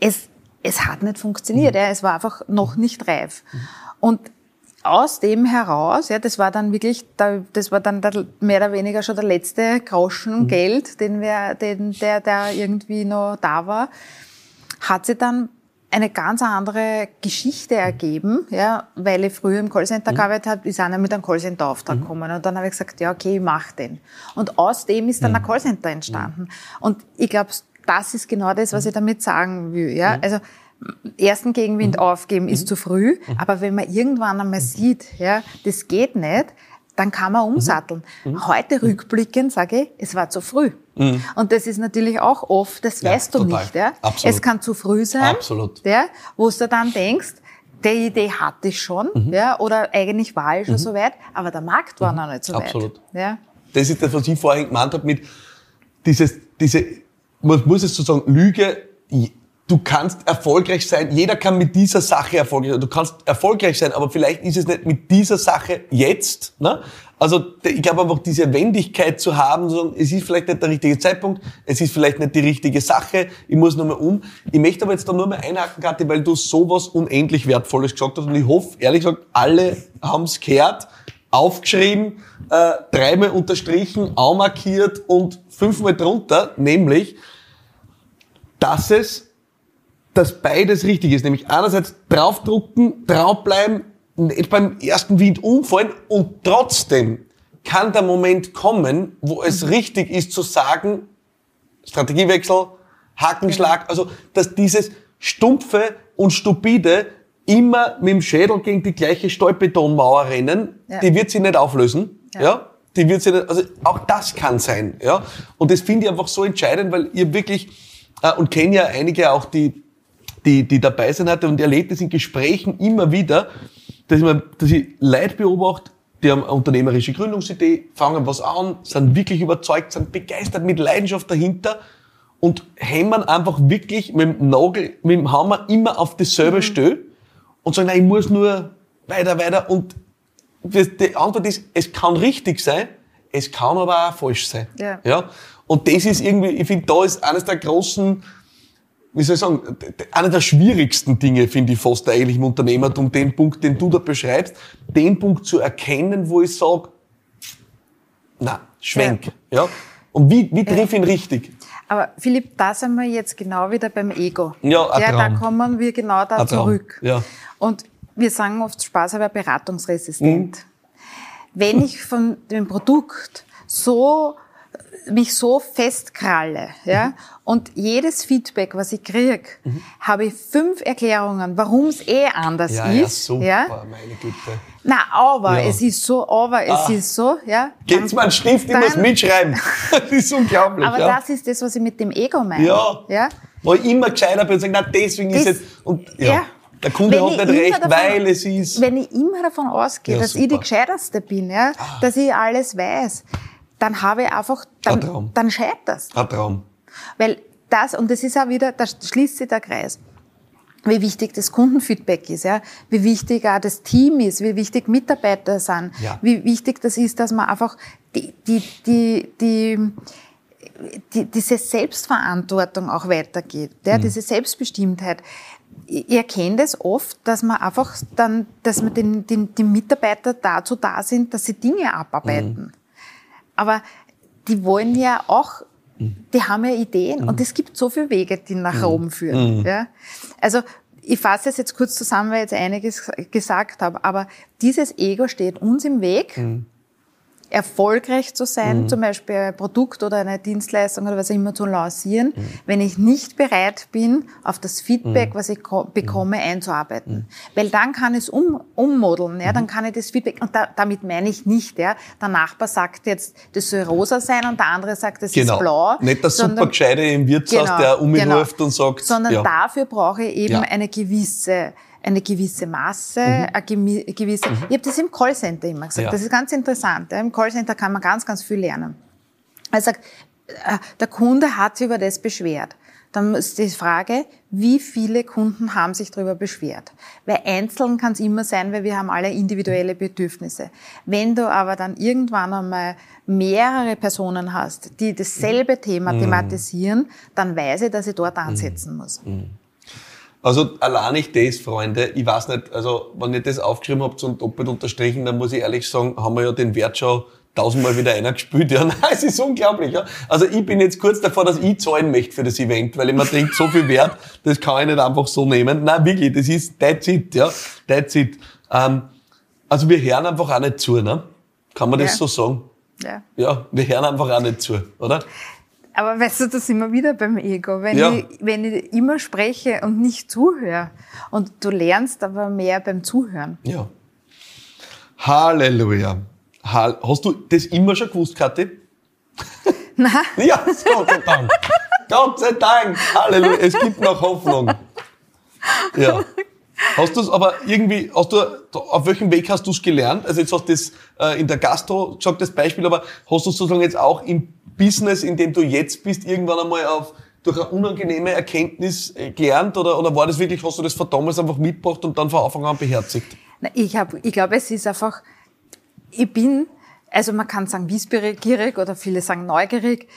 Es, es hat nicht funktioniert. Mhm. Ja. Es war einfach noch nicht reif. Mhm. Und aus dem heraus, ja, das war dann wirklich, das war dann mehr oder weniger schon der letzte Groschen mhm. Geld, den wir, den, der, der irgendwie noch da war, hat sie dann eine ganz andere Geschichte ergeben, ja, weil ich früher im Callcenter mhm. gearbeitet habe, ist einer mit einem Callcenter-Auftrag mhm. gekommen und dann habe ich gesagt, ja, okay, ich mach den. Und aus dem ist dann mhm. ein Callcenter entstanden. Mhm. Und ich glaube, das ist genau das, was ich damit sagen will, ja. Mhm. Also, ersten Gegenwind mhm. aufgeben ist zu früh, aber wenn man irgendwann einmal sieht, ja, das geht nicht, dann kann man umsatteln. Mhm. Heute rückblickend sage ich, es war zu früh. Mhm. Und das ist natürlich auch oft, das ja, weißt du total. nicht. Ja? Absolut. Es kann zu früh sein, Absolut. Ja? wo du dann denkst, die Idee hatte ich schon, mhm. ja, oder eigentlich war ich schon mhm. so weit, aber der Markt war mhm. noch nicht so Absolut. weit. Ja? Das ist das, was ich vorhin gemeint habe mit dieses, diese, man muss es sozusagen Lüge du kannst erfolgreich sein, jeder kann mit dieser Sache erfolgreich sein, du kannst erfolgreich sein, aber vielleicht ist es nicht mit dieser Sache jetzt. Ne? Also ich glaube einfach diese Wendigkeit zu haben, so, es ist vielleicht nicht der richtige Zeitpunkt, es ist vielleicht nicht die richtige Sache, ich muss nochmal um. Ich möchte aber jetzt da nur mal einhaken, Kathi, weil du sowas unendlich Wertvolles gesagt hast und ich hoffe, ehrlich gesagt, alle haben es gehört, aufgeschrieben, äh, dreimal unterstrichen, markiert und fünfmal drunter, nämlich, dass es dass beides richtig ist. Nämlich einerseits draufdrucken, draufbleiben, nicht beim ersten Wind umfallen und trotzdem kann der Moment kommen, wo es mhm. richtig ist zu sagen, Strategiewechsel, Hakenschlag, also dass dieses stumpfe und stupide immer mit dem Schädel gegen die gleiche Stolbetonmauer rennen, ja. die wird sie nicht auflösen, ja. ja. Die wird sie nicht, also auch das kann sein, ja. Und das finde ich einfach so entscheidend, weil ihr wirklich, äh, und kenne ja einige auch, die die, die dabei sein hatte und erlebt es in Gesprächen immer wieder, dass ich, mir, dass ich Leute beobachte, die haben eine unternehmerische Gründungsidee, fangen was an, sind wirklich überzeugt, sind begeistert mit Leidenschaft dahinter und hämmern einfach wirklich mit dem Nagel, mit dem Hammer immer auf dasselbe mhm. Stell und sagen, nein, ich muss nur weiter, weiter und die Antwort ist, es kann richtig sein, es kann aber auch falsch sein. Ja. ja? Und das ist irgendwie, ich finde, da ist eines der großen wie soll ich sagen, einer der schwierigsten Dinge finde ich fast eigentlich im Unternehmertum, den Punkt, den du da beschreibst, den Punkt zu erkennen, wo ich sage, na, schwenk. Ja. ja. Und wie, wie triff ich ihn richtig? Aber Philipp, da sind wir jetzt genau wieder beim Ego. Ja, ja da kommen wir genau da zurück. Ja. Und wir sagen oft Spaß, aber beratungsresistent. Mhm. Wenn ich von dem Produkt so mich so festkralle, ja, mhm. und jedes Feedback, was ich kriege, mhm. habe ich fünf Erklärungen, warum es eh anders ja, ist. Ja, super, ja? meine Güte. Na, aber ja. es ist so, aber es ah. ist so, ja. Geht's mal einen Stift, ich muss mitschreiben. (laughs) das ist unglaublich. Aber das ist das, was ich mit dem Ego meine. Ja. ja? Wo ich immer gescheiter bin und sage, na, deswegen das, ist es, und, ja. ja. Der Kunde wenn hat nicht recht, davon, weil es ist. Wenn ich immer davon ausgehe, dass super. ich die Gescheiterste bin, ja, ah. dass ich alles weiß, dann habe ich einfach, dann, dann scheiterst. Ein Traum. Weil das, und das ist auch wieder, da schließt sich der Kreis. wie wichtig das Kundenfeedback ist, ja, wie wichtig auch das Team ist, wie wichtig Mitarbeiter sind, ja. wie wichtig das ist, dass man einfach die, die, die, die, die diese Selbstverantwortung auch weitergeht, ja, mhm. diese Selbstbestimmtheit. Ich erkenne das oft, dass man einfach dann, dass man den, den, die Mitarbeiter dazu da sind, dass sie Dinge abarbeiten. Mhm. Aber die wollen ja auch die haben ja Ideen mhm. und es gibt so viele Wege, die nach mhm. oben führen. Mhm. Ja? Also ich fasse es jetzt kurz zusammen, weil ich jetzt einiges gesagt habe, aber dieses Ego steht uns im Weg. Mhm erfolgreich zu sein, mhm. zum Beispiel ein Produkt oder eine Dienstleistung oder was immer zu lancieren, mhm. wenn ich nicht bereit bin, auf das Feedback, mhm. was ich bekomme, mhm. einzuarbeiten. Mhm. Weil dann kann ich es um, ummodeln, ja, dann mhm. kann ich das Feedback, und da, damit meine ich nicht, ja, der Nachbar sagt jetzt, das soll rosa sein und der andere sagt, das genau. ist blau. Nicht der sondern, Supergescheide im Wirtshaus, genau, der um mich genau. und sagt, sondern ja. dafür brauche ich eben ja. eine gewisse eine gewisse Masse, mhm. eine gewisse. Mhm. Ich habe das im Callcenter immer gesagt. Ja. Das ist ganz interessant. Im Callcenter kann man ganz, ganz viel lernen. Er sagt, äh, der Kunde hat sich über das beschwert. Dann ist die Frage, wie viele Kunden haben sich darüber beschwert? Weil einzeln kann es immer sein, weil wir haben alle individuelle Bedürfnisse. Wenn du aber dann irgendwann einmal mehrere Personen hast, die dasselbe Thema mhm. thematisieren, dann weiß ich, dass ich dort ansetzen muss. Mhm. Also allein nicht das, Freunde, ich weiß nicht, also wenn ihr das aufgeschrieben habt und doppelt unterstrichen, dann muss ich ehrlich sagen, haben wir ja den Wert schon tausendmal wieder einer gespielt. (laughs) Ja, nein, es ist unglaublich. Ja. Also ich bin jetzt kurz davor, dass ich zahlen möchte für das Event, weil ich mir denke, so viel Wert, das kann ich nicht einfach so nehmen. Nein, wirklich, das ist that's it, ja, that's it. Ähm, also wir hören einfach auch nicht zu, ne? Kann man das ja. so sagen? Ja. Ja, wir hören einfach auch nicht zu, oder? Aber weißt du, das sind wir wieder beim Ego. Wenn, ja. ich, wenn ich immer spreche und nicht zuhöre und du lernst aber mehr beim Zuhören. Ja. Halleluja. Hast du das immer schon gewusst, Kathi? (laughs) Nein. (laughs) Ja, Gott sei Dank. Gott sei Dank. Halleluja. Es gibt noch Hoffnung. Ja. Hast du es aber irgendwie, hast du, auf welchem Weg hast du es gelernt? Also jetzt hast du das äh, in der Gastro gesagt, das Beispiel, aber hast du es sozusagen jetzt auch im Business, in dem du jetzt bist, irgendwann einmal auf, durch eine unangenehme Erkenntnis äh, gelernt oder, oder war das wirklich, hast du das von damals einfach mitgebracht und dann von Anfang an beherzigt? Ich, hab, ich glaube, es ist einfach, ich bin, also man kann sagen wissbegierig oder viele sagen neugierig,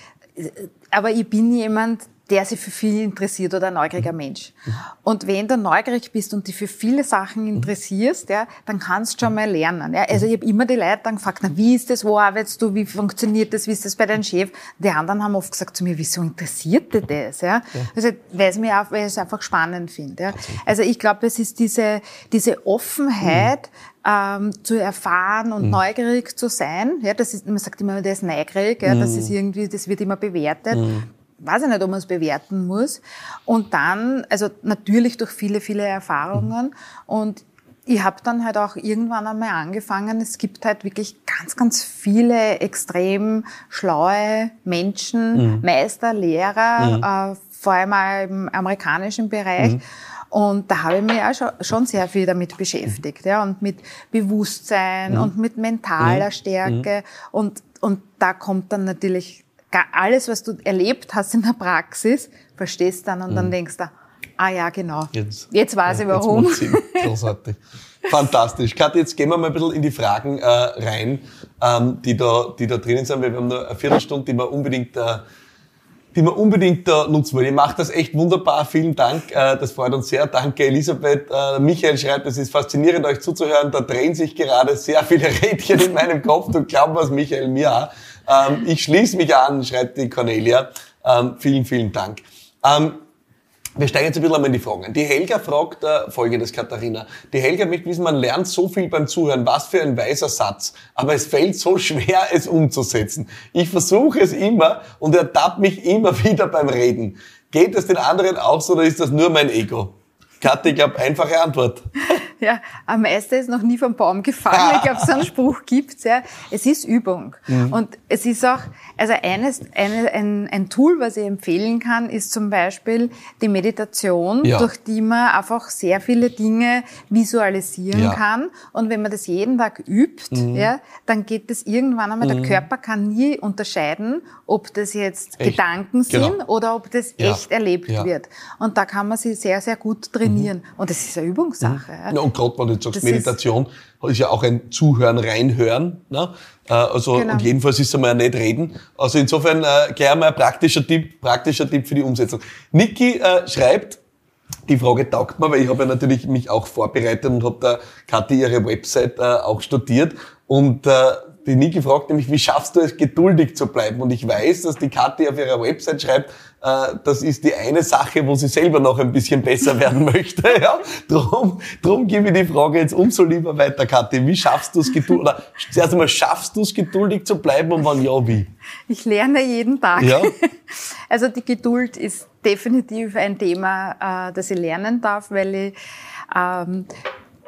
aber ich bin jemand, der sich für viel interessiert oder ein neugieriger Mensch. Und wenn du neugierig bist und dich für viele Sachen interessierst, ja, dann kannst du schon mal lernen. Ja. Also ich habe immer die Leute dann gefragt, na, wie ist das, wo arbeitest du, wie funktioniert das, wie ist das bei deinem Chef? Die anderen haben oft gesagt zu mir, wieso interessiert dir das? Ja? Also, weil ich es einfach spannend finde. Ja. Also ich glaube, es ist diese, diese Offenheit, ähm, zu erfahren und mhm. neugierig zu sein. Ja, das ist, man sagt immer, der ist neugierig, ja, das ist irgendwie, das wird immer bewertet. Mhm weiß ich nicht, ob man es bewerten muss. Und dann, also natürlich durch viele, viele Erfahrungen. Und ich habe dann halt auch irgendwann einmal angefangen, es gibt halt wirklich ganz, ganz viele extrem schlaue Menschen, mhm. Meister, Lehrer, mhm. äh, vor allem auch im amerikanischen Bereich. Mhm. Und da habe ich mich auch schon sehr viel damit beschäftigt, ja, und mit Bewusstsein mhm. und mit mentaler mhm. Stärke. Mhm. Und, und da kommt dann natürlich alles, was du erlebt hast in der Praxis, verstehst dann und mhm. dann denkst du, ah ja, genau. Jetzt, jetzt weiß ja, ich warum. (laughs) Großartig. Fantastisch. Kathi, jetzt gehen wir mal ein bisschen in die Fragen äh, rein, ähm, die, da, die da drinnen sind, weil wir haben nur eine Viertelstunde, die wir unbedingt, äh, die wir unbedingt äh, nutzen wollen. Ihr macht das echt wunderbar. Vielen Dank. Äh, das freut uns sehr. Danke, Elisabeth. Äh, Michael schreibt, es ist faszinierend, euch zuzuhören. Da drehen sich gerade sehr viele Rädchen in meinem Kopf. Du glaubst was, Michael, mir auch. Ähm, ich schließe mich an, schreibt die Cornelia. Ähm, vielen, vielen Dank. Ähm, wir steigen jetzt ein bisschen einmal in die Fragen. Die Helga fragt äh, folgendes, Katharina. Die Helga möchte wissen, man lernt so viel beim Zuhören. Was für ein weiser Satz. Aber es fällt so schwer, es umzusetzen. Ich versuche es immer und ertappe mich immer (laughs) wieder beim Reden. Geht es den anderen auch so oder ist das nur mein Ego? Kathi, ich glaube, einfache Antwort. (laughs) (laughs) Ja, am meisten ist noch nie vom Baum gefallen. Ich glaube, so einen Spruch gibt's. Ja. Es ist Übung. Mhm. Und es ist auch, also eines, eine, ein, ein Tool, was ich empfehlen kann, ist zum Beispiel die Meditation, ja. durch die man einfach sehr viele Dinge visualisieren ja. kann. Und wenn man das jeden Tag übt, mhm. ja, dann geht das irgendwann einmal, mhm. der Körper kann nie unterscheiden, ob das jetzt echt. Gedanken sind genau. oder ob das ja. echt erlebt wird. Und da kann man sich sehr, sehr gut trainieren. Mhm. Und das ist eine Übungssache. Ja, und gerade wenn du jetzt sagst, das Meditation ist, ist, ja auch ein Zuhören, Reinhören. Ne? Äh, also, genau. und jedenfalls ist es einmal nicht reden. Also insofern äh, gleich einmal ein praktischer Tipp, praktischer Tipp für die Umsetzung. Niki äh, schreibt, die Frage taugt mir, weil ich habe ja natürlich mich auch vorbereitet und habe da Kathi ihre Website äh, auch studiert. Und äh, die Niki fragt nämlich, wie schaffst du es, geduldig zu bleiben? Und ich weiß, dass die Kathi auf ihrer Website schreibt, äh, das ist die eine Sache, wo sie selber noch ein bisschen besser werden (laughs) möchte. Ja? Drum, drum gebe ich die Frage jetzt umso lieber weiter, Kathi. Wie schaffst du es geduldig, oder zuerst einmal schaffst du es geduldig zu bleiben und wann ja, wie? Ich lerne jeden Tag. Ja? (laughs) Also die Geduld ist definitiv ein Thema, äh, das ich lernen darf, weil ich ähm,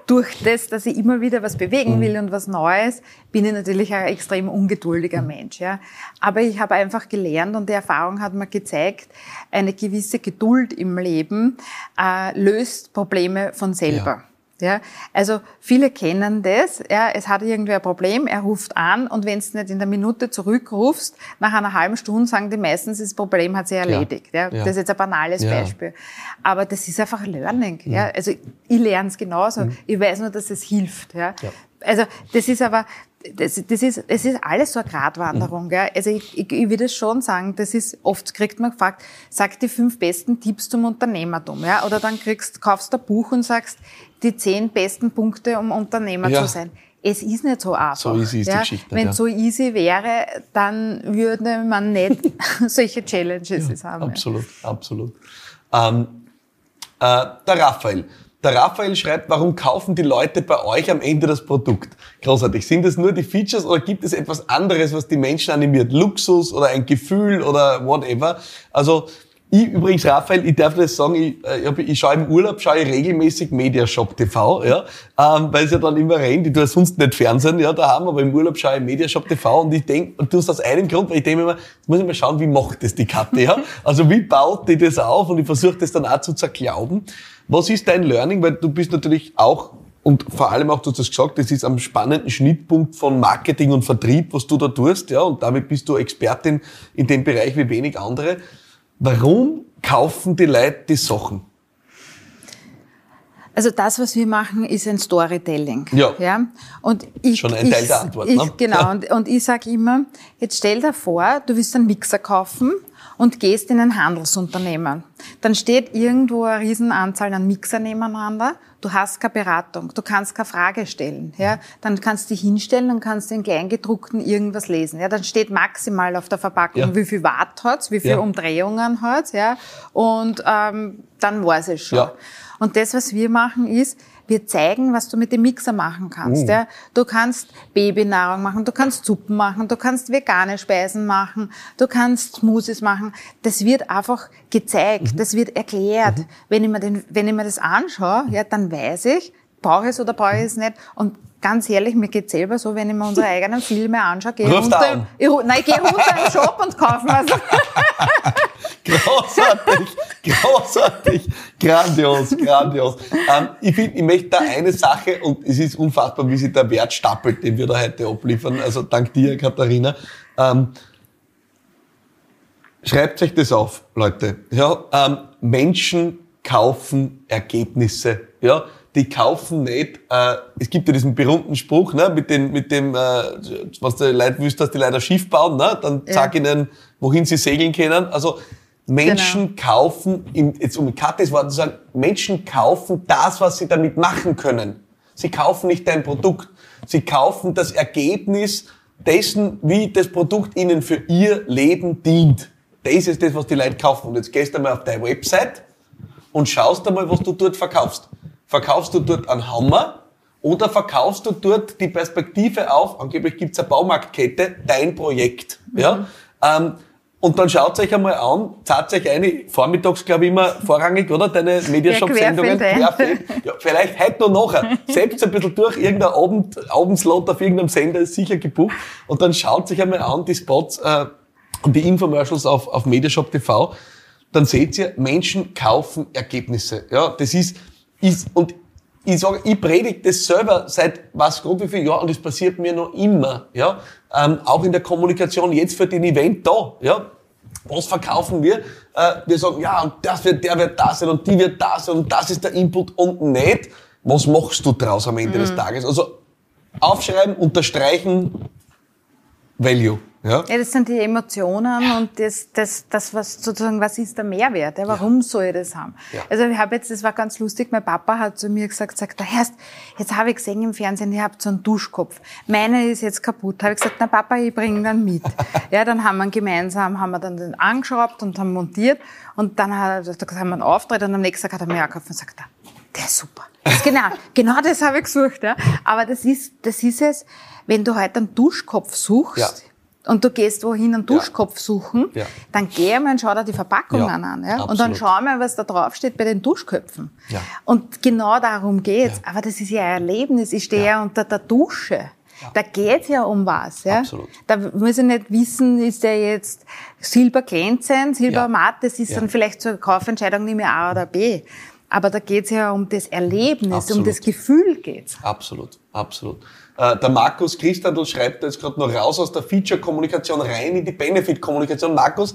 durch das, dass ich immer wieder was bewegen mhm. will und was Neues, bin ich natürlich ein extrem ungeduldiger. Mensch. Ja. Aber ich habe einfach gelernt und die Erfahrung hat mir gezeigt, eine gewisse Geduld im Leben äh, löst Probleme von selber. Ja. Ja, also viele kennen das. Ja, es hat irgendwie ein Problem, er ruft an und wenn du nicht in der Minute zurückrufst, nach einer halben Stunde sagen die meistens, das Problem hat sich erledigt. Ja. ja. Das ist jetzt ein banales Beispiel. Aber das ist einfach Learning. Mhm. Ja. Also ich lerne es genauso. Mhm. Ich weiß nur, dass es hilft. Ja. Also das ist aber, das, das ist, es ist alles so eine Gratwanderung. Mhm. Gell? Also ich, ich, ich würde schon sagen, das ist, oft kriegt man gefragt, sag die fünf besten Tipps zum Unternehmertum. Ja? Oder dann kriegst, kaufst du ein Buch und sagst, die zehn besten Punkte, um Unternehmer ja. zu sein. Es ist nicht so einfach. So easy ist ja? die Geschichte. Wenn ja. so easy wäre, dann würde man nicht (laughs) solche Challenges haben. Absolut, absolut. Ähm, äh, der Raphael. Der Raphael schreibt, warum kaufen die Leute bei euch am Ende das Produkt? Großartig. Sind es nur die Features oder gibt es etwas anderes, was die Menschen animiert? Luxus oder ein Gefühl oder whatever? Also, ich übrigens, Raphael, ich darf das sagen, ich, äh, ich, ich schaue im Urlaub, schaue ich regelmäßig Mediashop TV, ja, ähm, weil es ja dann immer rennt, ich tue sonst nicht Fernsehen, ja, da haben aber im Urlaub schaue ich Mediashop TV und ich denke, und du hast aus einem Grund, weil ich denke immer, jetzt muss ich mal schauen, wie macht das die Karte, ja? Also wie baut die das auf und ich versuche das dann auch zu zerglauben. Was ist dein Learning? Weil du bist natürlich auch und vor allem auch, du hast das gesagt, das ist am spannenden Schnittpunkt von Marketing und Vertrieb, was du da tust, ja, und damit bist du Expertin in dem Bereich wie wenig andere. Warum kaufen die Leute die Sachen? Also das, was wir machen, ist ein Storytelling. Ja. ja? Und ich, Schon ein Teil ich, der Antwort. Ich, ne? Genau. Und, und ich sage immer, jetzt stell dir vor, du willst einen Mixer kaufen und gehst in ein Handelsunternehmen. Dann steht irgendwo eine Riesenanzahl an Mixer nebeneinander. Du hast keine Beratung, du kannst keine Frage stellen. Ja? Dann kannst du dich hinstellen und kannst in Kleingedruckten irgendwas lesen. Ja? Dann steht maximal auf der Verpackung, ja. wie viel Watt hat's, wie viele ja. Umdrehungen hat's. Ja? Und ähm, dann weiß es schon. Ja. Und das, was wir machen, ist, wir zeigen, was du mit dem Mixer machen kannst. Oh. Ja. Du kannst Babynahrung machen, du kannst Suppen machen, du kannst vegane Speisen machen, du kannst Smoothies machen. Das wird einfach gezeigt, mhm. das wird erklärt. Mhm. Wenn, ich mir den, wenn ich mir das anschaue, ja, dann weiß ich, brauche ich es oder brauche ich es nicht. Und ganz ehrlich, mir geht's selber so, wenn ich mir unsere (laughs) eigenen Filme anschaue, gehe runter, ich, nein, ich gehe runter im Shop und kaufe mir also. (laughs) großartig, großartig, grandios, grandios. Ähm, ich, find, ich möchte da eine Sache, und es ist unfassbar, wie sich der Wert stapelt, den wir da heute abliefern, also dank dir, Katharina. Ähm, schreibt euch das auf, Leute. Ja, ähm, Menschen kaufen Ergebnisse. Ja, die kaufen nicht, äh, es gibt ja diesen berühmten Spruch, ne, mit, dem, mit dem, äh, was die Leute wüsst, dass die Leute ein Schiff bauen, ne, dann ja. sag ihnen, wohin sie segeln können. Also Menschen genau. kaufen, im, jetzt um Kattes Wort zu sagen, Menschen kaufen das, was sie damit machen können. Sie kaufen nicht dein Produkt. Sie kaufen das Ergebnis dessen, wie das Produkt ihnen für ihr Leben dient. Das ist das, was die Leute kaufen. Und jetzt gehst du mal auf deine Website und schaust einmal, was du dort verkaufst. Verkaufst du dort einen Hammer oder verkaufst du dort die Perspektive auf, angeblich gibt's eine Baumarktkette, dein Projekt. Mhm. Ja? Ähm, Und dann schaut euch einmal an, zahlt euch eine, vormittags glaube ich immer vorrangig, oder? Deine Mediashop-Sendungen. Ja, vielleicht heute noch nachher. Selbst ein bisschen durch, irgendein Abend, Abendslot auf irgendeinem Sender ist sicher gebucht. Und dann schaut sich einmal an, die Spots äh, und die Infomercials auf, auf Mediashop TV. Dann seht ihr, Menschen kaufen Ergebnisse. Ja, das ist, ist und ich sage, ich predige das selber seit was Gott wie viel Jahren und es passiert mir noch immer. Ja, ähm, auch in der Kommunikation jetzt für den Event da. Ja, was verkaufen wir? Äh, wir sagen, ja, und das wird, der wird da sein und die wird da sein und das ist der Input und nicht. Was machst du draus am Ende mhm. des Tages? Also aufschreiben, unterstreichen, Value. Ja? ja, das sind die Emotionen ja. und das, das, das, was sozusagen, was ist der Mehrwert? Ja? Warum ja. soll ich das haben? Ja. Also ich habe jetzt, das war ganz lustig, mein Papa hat zu mir gesagt, sagt, da Herrst, jetzt habe ich gesehen im Fernsehen, ihr habt so einen Duschkopf. Meine ist jetzt kaputt. Habe ich gesagt, na Papa, ich bringe dann mit. (laughs) ja, dann haben wir gemeinsam, haben wir dann den angeschraubt und haben montiert und dann hat, da haben wir einen Auftritt und am nächsten Tag hat er mir gekauft und sagt, der ist super. Das genau, (laughs) genau das habe ich gesucht. Ja. Aber das ist, das ist es, wenn du heute einen Duschkopf suchst, ja und du gehst wohin einen Duschkopf suchen, ja. dann geh mal und schau dir die Verpackungen ja, an. Ja? Und dann schau mal, was da drauf steht bei den Duschköpfen. Ja. Und genau darum geht's. Ja. Aber das ist ja ein Erlebnis. Ich stehe ja unter der Dusche. Da geht's ja um was. Ja? Absolut. Da muss ich nicht wissen, ist der jetzt silberglänzend, silbermatt, das ist dann vielleicht zur Kaufentscheidung nicht mehr A oder B. Aber da geht's ja um das Erlebnis, Absolut. um das Gefühl geht's. Absolut, absolut. Äh, der Markus Christandl schreibt da jetzt gerade noch raus aus der Feature-Kommunikation rein in die Benefit-Kommunikation. Markus,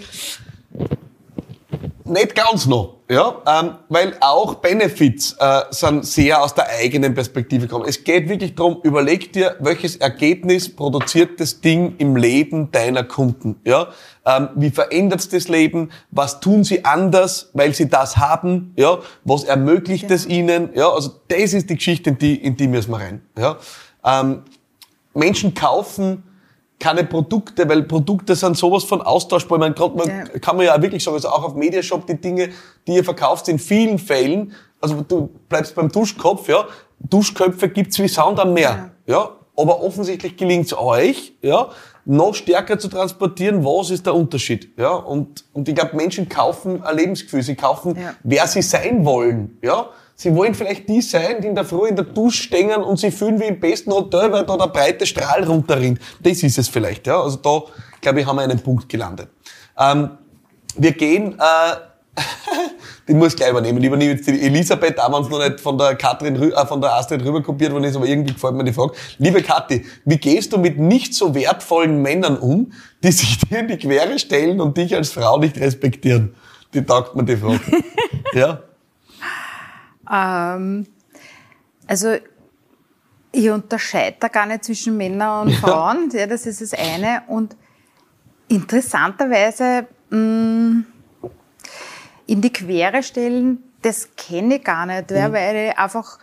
nicht ganz noch, ja, ähm, weil auch Benefits äh, sind sehr aus der eigenen Perspektive gekommen. Es geht wirklich darum, überleg dir, welches Ergebnis produziert das Ding im Leben deiner Kunden, ja. Ähm, wie verändert das Leben? Was tun sie anders, weil sie das haben, ja? Was ermöglicht es ihnen, ja? Also das ist die Geschichte, in die, in die müssen wir rein, ja. Ähm, Menschen kaufen keine Produkte, weil Produkte sind sowas von austauschbar. Man, kann, man ja. kann man ja wirklich sagen, also auch auf Mediashop die Dinge, die ihr verkauft, in vielen Fällen, also du bleibst beim Duschkopf, ja, Duschköpfe gibt's wie Sound am Meer, ja, ja. Aber offensichtlich gelingt's euch, ja, noch stärker zu transportieren, was ist der Unterschied, ja, und, und ich glaube, Menschen kaufen ein Lebensgefühl, sie kaufen, ja. wer sie sein wollen, ja, Sie wollen vielleicht die sein, die in der Früh in der Dusche stehen und sie fühlen wie im besten Hotel, weil da der breite Strahl runterrinnt. Das ist es vielleicht, ja. Also da, glaube ich, haben wir einen Punkt gelandet. Ähm, wir gehen, äh, (laughs) den muss ich gleich übernehmen. Ich übernehme jetzt die Elisabeth, auch wenn es noch nicht von der Katrin, äh, von der Astrid rüber kopiert worden ist, aber irgendwie gefällt mir die Frage. Liebe Kathi, wie gehst du mit nicht so wertvollen Männern um, die sich (laughs) dir in die Quere stellen und dich als Frau nicht respektieren? Die taugt mir die Frage. (laughs) ja? Ähm, also ich unterscheide da gar nicht zwischen Männern und Frauen, ja. das ist das eine. Und interessanterweise mh, mm, in die Quere stellen, das kenne ich gar nicht, mhm. weil ich einfach,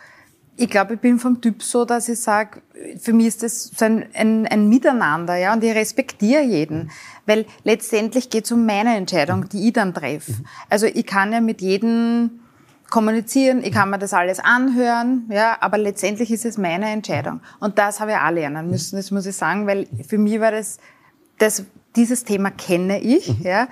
ich glaube, ich bin vom Typ so, dass ich sage, für mich ist das so ein, ein, ein Miteinander, ja, und ich respektiere jeden, weil letztendlich geht es um meine Entscheidung, die ich dann treffe. Mhm. Also ich kann ja mit jedem kommunizieren, ich kann mir das alles anhören, ja, aber letztendlich ist es meine Entscheidung. Und das habe ich auch lernen müssen, das muss ich sagen, weil für mich war das, das dieses Thema kenne ich, mhm. ja,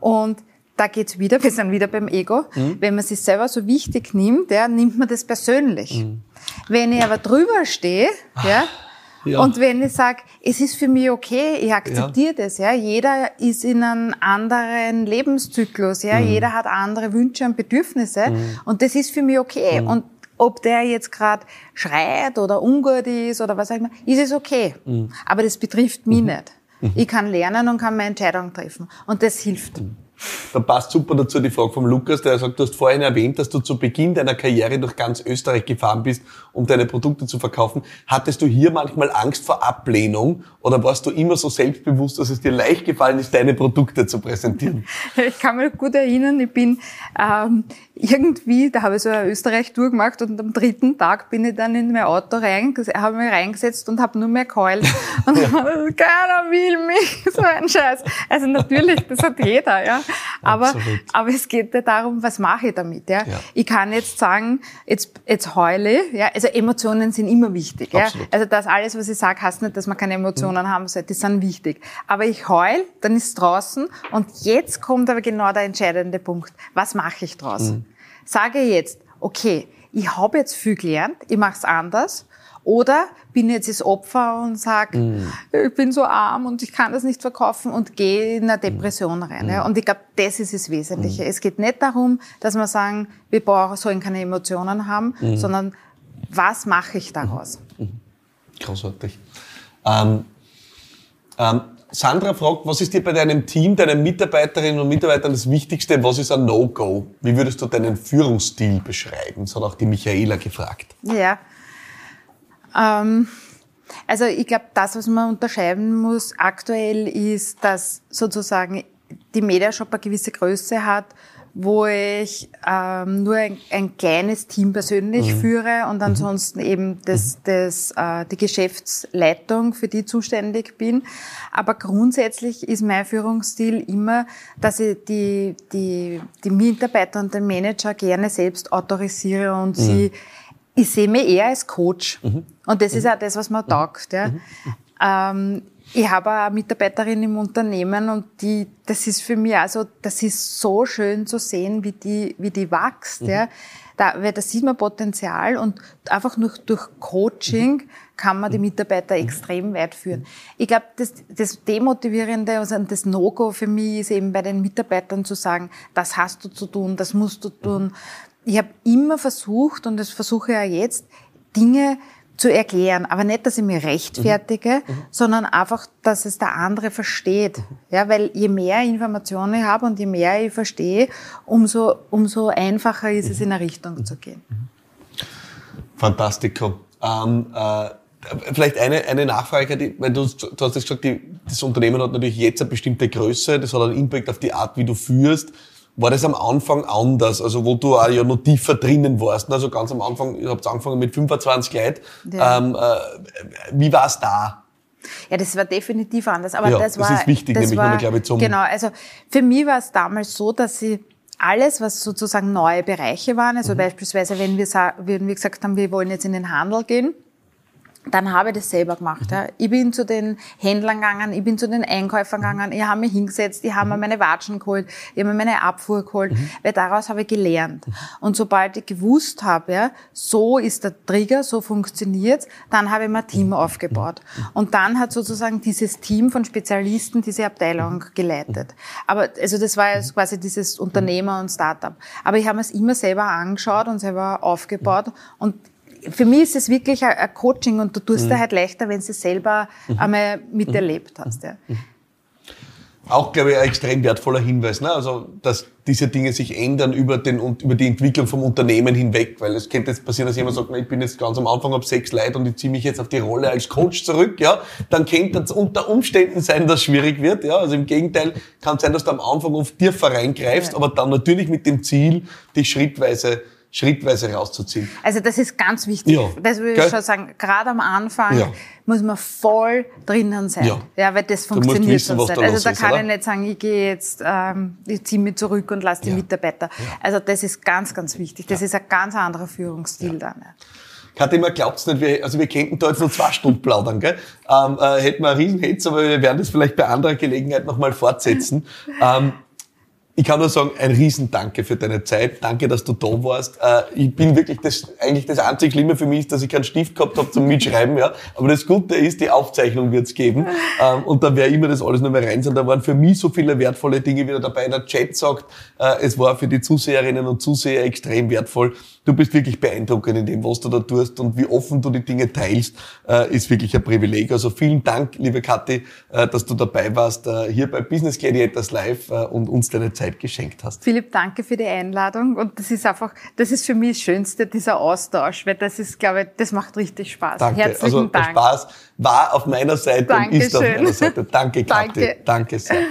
und da geht's wieder, (laughs) wir sind wieder beim Ego. Mhm. Wenn man sich selber so wichtig nimmt, ja, nimmt man das persönlich. Mhm. Wenn ich aber drüber stehe, ja, ja. Und wenn ich sage, es ist für mich okay, ich akzeptiere ja. das, ja. Jeder ist in einem anderen Lebenszyklus, ja. Mhm. Jeder hat andere Wünsche und Bedürfnisse. Mhm. Und das ist für mich okay. Mhm. Und ob der jetzt gerade schreit oder ungut ist oder was auch immer, ist es okay. Mhm. Aber das betrifft mich mhm. nicht. Mhm. Ich kann lernen und kann meine Entscheidung treffen. Und das hilft. Da passt super dazu die Frage vom Lukas, der sagt, du hast vorhin erwähnt, dass du zu Beginn deiner Karriere durch ganz Österreich gefahren bist, um deine Produkte zu verkaufen. Hattest du hier manchmal Angst vor Ablehnung oder warst du immer so selbstbewusst, dass es dir leicht gefallen ist, deine Produkte zu präsentieren? (laughs) Ich kann mich gut erinnern, ich bin ähm, irgendwie, da habe ich so eine Österreich-Tour gemacht und am dritten Tag bin ich dann in mein Auto rein, habe mich reingesetzt und habe nur mehr geheult. (laughs) Und ja. keiner will mich, (laughs) so ein Scheiß. Also natürlich, das hat jeder, ja. Aber, aber es geht ja darum, was mache ich damit? Ja? ja? Ich kann jetzt sagen, jetzt, jetzt heule. Ja? Also Emotionen sind immer wichtig. Ja? Also das alles, was ich sage, heißt nicht, dass man keine Emotionen mhm. haben sollte. Die sind wichtig. Aber ich heul, dann ist es draußen und jetzt kommt aber genau der entscheidende Punkt. Was mache ich draus? Mhm. Sage jetzt, okay, ich habe jetzt viel gelernt, ich mache es anders oder bin jetzt das Opfer und sage, mm. ich bin so arm und ich kann das nicht verkaufen und gehe in eine Depression rein. Mm. Ja. Und ich glaube, das ist das Wesentliche. Mm. Es geht nicht darum, dass wir sagen, wir brauchen, sollen keine Emotionen haben, mm. sondern was mache ich daraus? Großartig. Ähm, ähm, Sandra fragt, was ist dir bei deinem Team, deinen Mitarbeiterinnen und Mitarbeitern das Wichtigste? Was ist ein No-Go? Wie würdest du deinen Führungsstil beschreiben? Das hat auch die Michaela gefragt. Ja, ähm, also ich glaube, das, was man unterscheiden muss aktuell, ist, dass sozusagen die Mediashop eine gewisse Größe hat, wo ich ähm, nur ein, ein kleines Team persönlich mhm. führe und mhm. ansonsten mhm. eben das, das, äh, die Geschäftsleitung, für die zuständig bin. Aber grundsätzlich ist mein Führungsstil immer, dass ich die, die, die Mitarbeiter und den Manager gerne selbst autorisiere und mhm. sie ich sehe mich eher als Coach. Mhm. Und das ist auch das, was man taugt. Ja. Mhm. Ähm, ich habe eine Mitarbeiterin im Unternehmen und die, das ist für mich also, das ist so schön zu sehen, wie die, wie die wächst, mhm. ja. Da, weil da sieht man Potenzial und einfach nur durch Coaching mhm. kann man die Mitarbeiter extrem weit führen. Ich glaube, das, das Demotivierende also das No-Go für mich ist eben bei den Mitarbeitern zu sagen, das hast du zu tun, das musst du tun ich habe immer versucht, und das versuche ich auch jetzt, Dinge zu erklären, aber nicht, dass ich mich rechtfertige, mhm. mhm. sondern einfach, dass es der andere versteht. Mhm. Ja, weil je mehr Informationen ich habe und je mehr ich verstehe, umso, umso einfacher ist es, in eine Richtung mhm. zu gehen. Fantastico. Ähm, äh, vielleicht eine, eine Nachfrage, die, weil du, du hast gesagt, die, das Unternehmen hat natürlich jetzt eine bestimmte Größe, das hat einen Impact auf die Art, wie du führst. War das am Anfang anders, also wo du auch ja noch tiefer drinnen warst? Also ganz am Anfang, ihr habt angefangen mit 25 Leuten. Ja. Ähm, äh, wie war es da? Ja, das war definitiv anders. Aber ja, das, war, das ist wichtig, das nämlich war, glaube ich, zum... Genau, also für mich war es damals so, dass sie alles, was sozusagen neue Bereiche waren, also mhm. beispielsweise, wenn wir, wenn wir gesagt haben, wir wollen jetzt in den Handel gehen, dann habe ich das selber gemacht. Ja. Ich bin zu den Händlern gegangen, ich bin zu den Einkäufern gegangen, ich habe mich hingesetzt, ich habe mir meine Watschen geholt, ich habe mir meine Abfuhr geholt, mhm. weil daraus habe ich gelernt. Und sobald ich gewusst habe, ja, so ist der Trigger, so funktioniert's, dann habe ich mir ein Team aufgebaut. Und dann hat sozusagen dieses Team von Spezialisten diese Abteilung geleitet. Aber also das war jetzt quasi dieses Unternehmer und Startup. Aber ich habe es immer selber angeschaut und selber aufgebaut und für mich ist es wirklich ein Coaching und du tust mhm. dir halt leichter, wenn du es selber mhm. einmal miterlebt hast. Ja. Mhm. Auch, glaube ich, ein extrem wertvoller Hinweis, ne? also dass diese Dinge sich ändern über, den, über die Entwicklung vom Unternehmen hinweg, weil es könnte jetzt passieren, dass jemand sagt, na, ich bin jetzt ganz am Anfang, habe sechs Leute und ich ziehe mich jetzt auf die Rolle als Coach zurück, ja, dann könnte es unter Umständen sein, dass es schwierig wird, ja, also im Gegenteil kann es sein, dass du am Anfang auf tiefer reingreifst, ja. aber dann natürlich mit dem Ziel, dich schrittweise schrittweise rauszuziehen. Also das ist ganz wichtig. Ja. Das würde ich schon sagen. Gerade am Anfang ja. muss man voll drinnen sein. Ja, ja weil das funktioniert wissen, sonst nicht. Also da kann ist, ich nicht sagen, ich gehe jetzt, ähm, ich ziehe mich zurück und lasse die Mitarbeiter. Also das ist ganz, ganz wichtig. Das ist ein ganz anderer Führungsstil dann. Ja. Kathi, man glaubt's nicht, wir, also wir könnten da jetzt noch zwei Stunden plaudern, gell? Ähm, äh, hätten wir einen Riesenhetz, aber wir werden das vielleicht bei anderer Gelegenheit nochmal fortsetzen. (laughs) ähm, ich kann nur sagen, ein Riesendanke für deine Zeit. Danke, dass du da warst. Äh, ich bin wirklich das, eigentlich das einzig Schlimme für mich ist, dass ich keinen Stift gehabt habe zum Mitschreiben, ja. Aber das Gute ist, die Aufzeichnung wird's geben. Ähm, und da werde immer das alles nochmal rein sein. Da waren für mich so viele wertvolle Dinge wieder dabei. Der Chat sagt, äh, es war für die Zuseherinnen und Zuseher extrem wertvoll du bist wirklich beeindruckend in dem, was du da tust und wie offen du die Dinge teilst, äh, ist wirklich ein Privileg. Also vielen Dank, liebe Kathi, dass du dabei warst, hier bei Business Gladiators Live und uns deine Zeit geschenkt hast. Philipp, danke für die Einladung und das ist einfach, das ist für mich das Schönste, dieser Austausch, weil das ist, glaube ich, das macht richtig Spaß. Danke. Herzlichen also, Dank. Spaß war auf meiner Seite Dankeschön. und ist auf meiner Seite. Danke, Kathi. Danke. Danke sehr.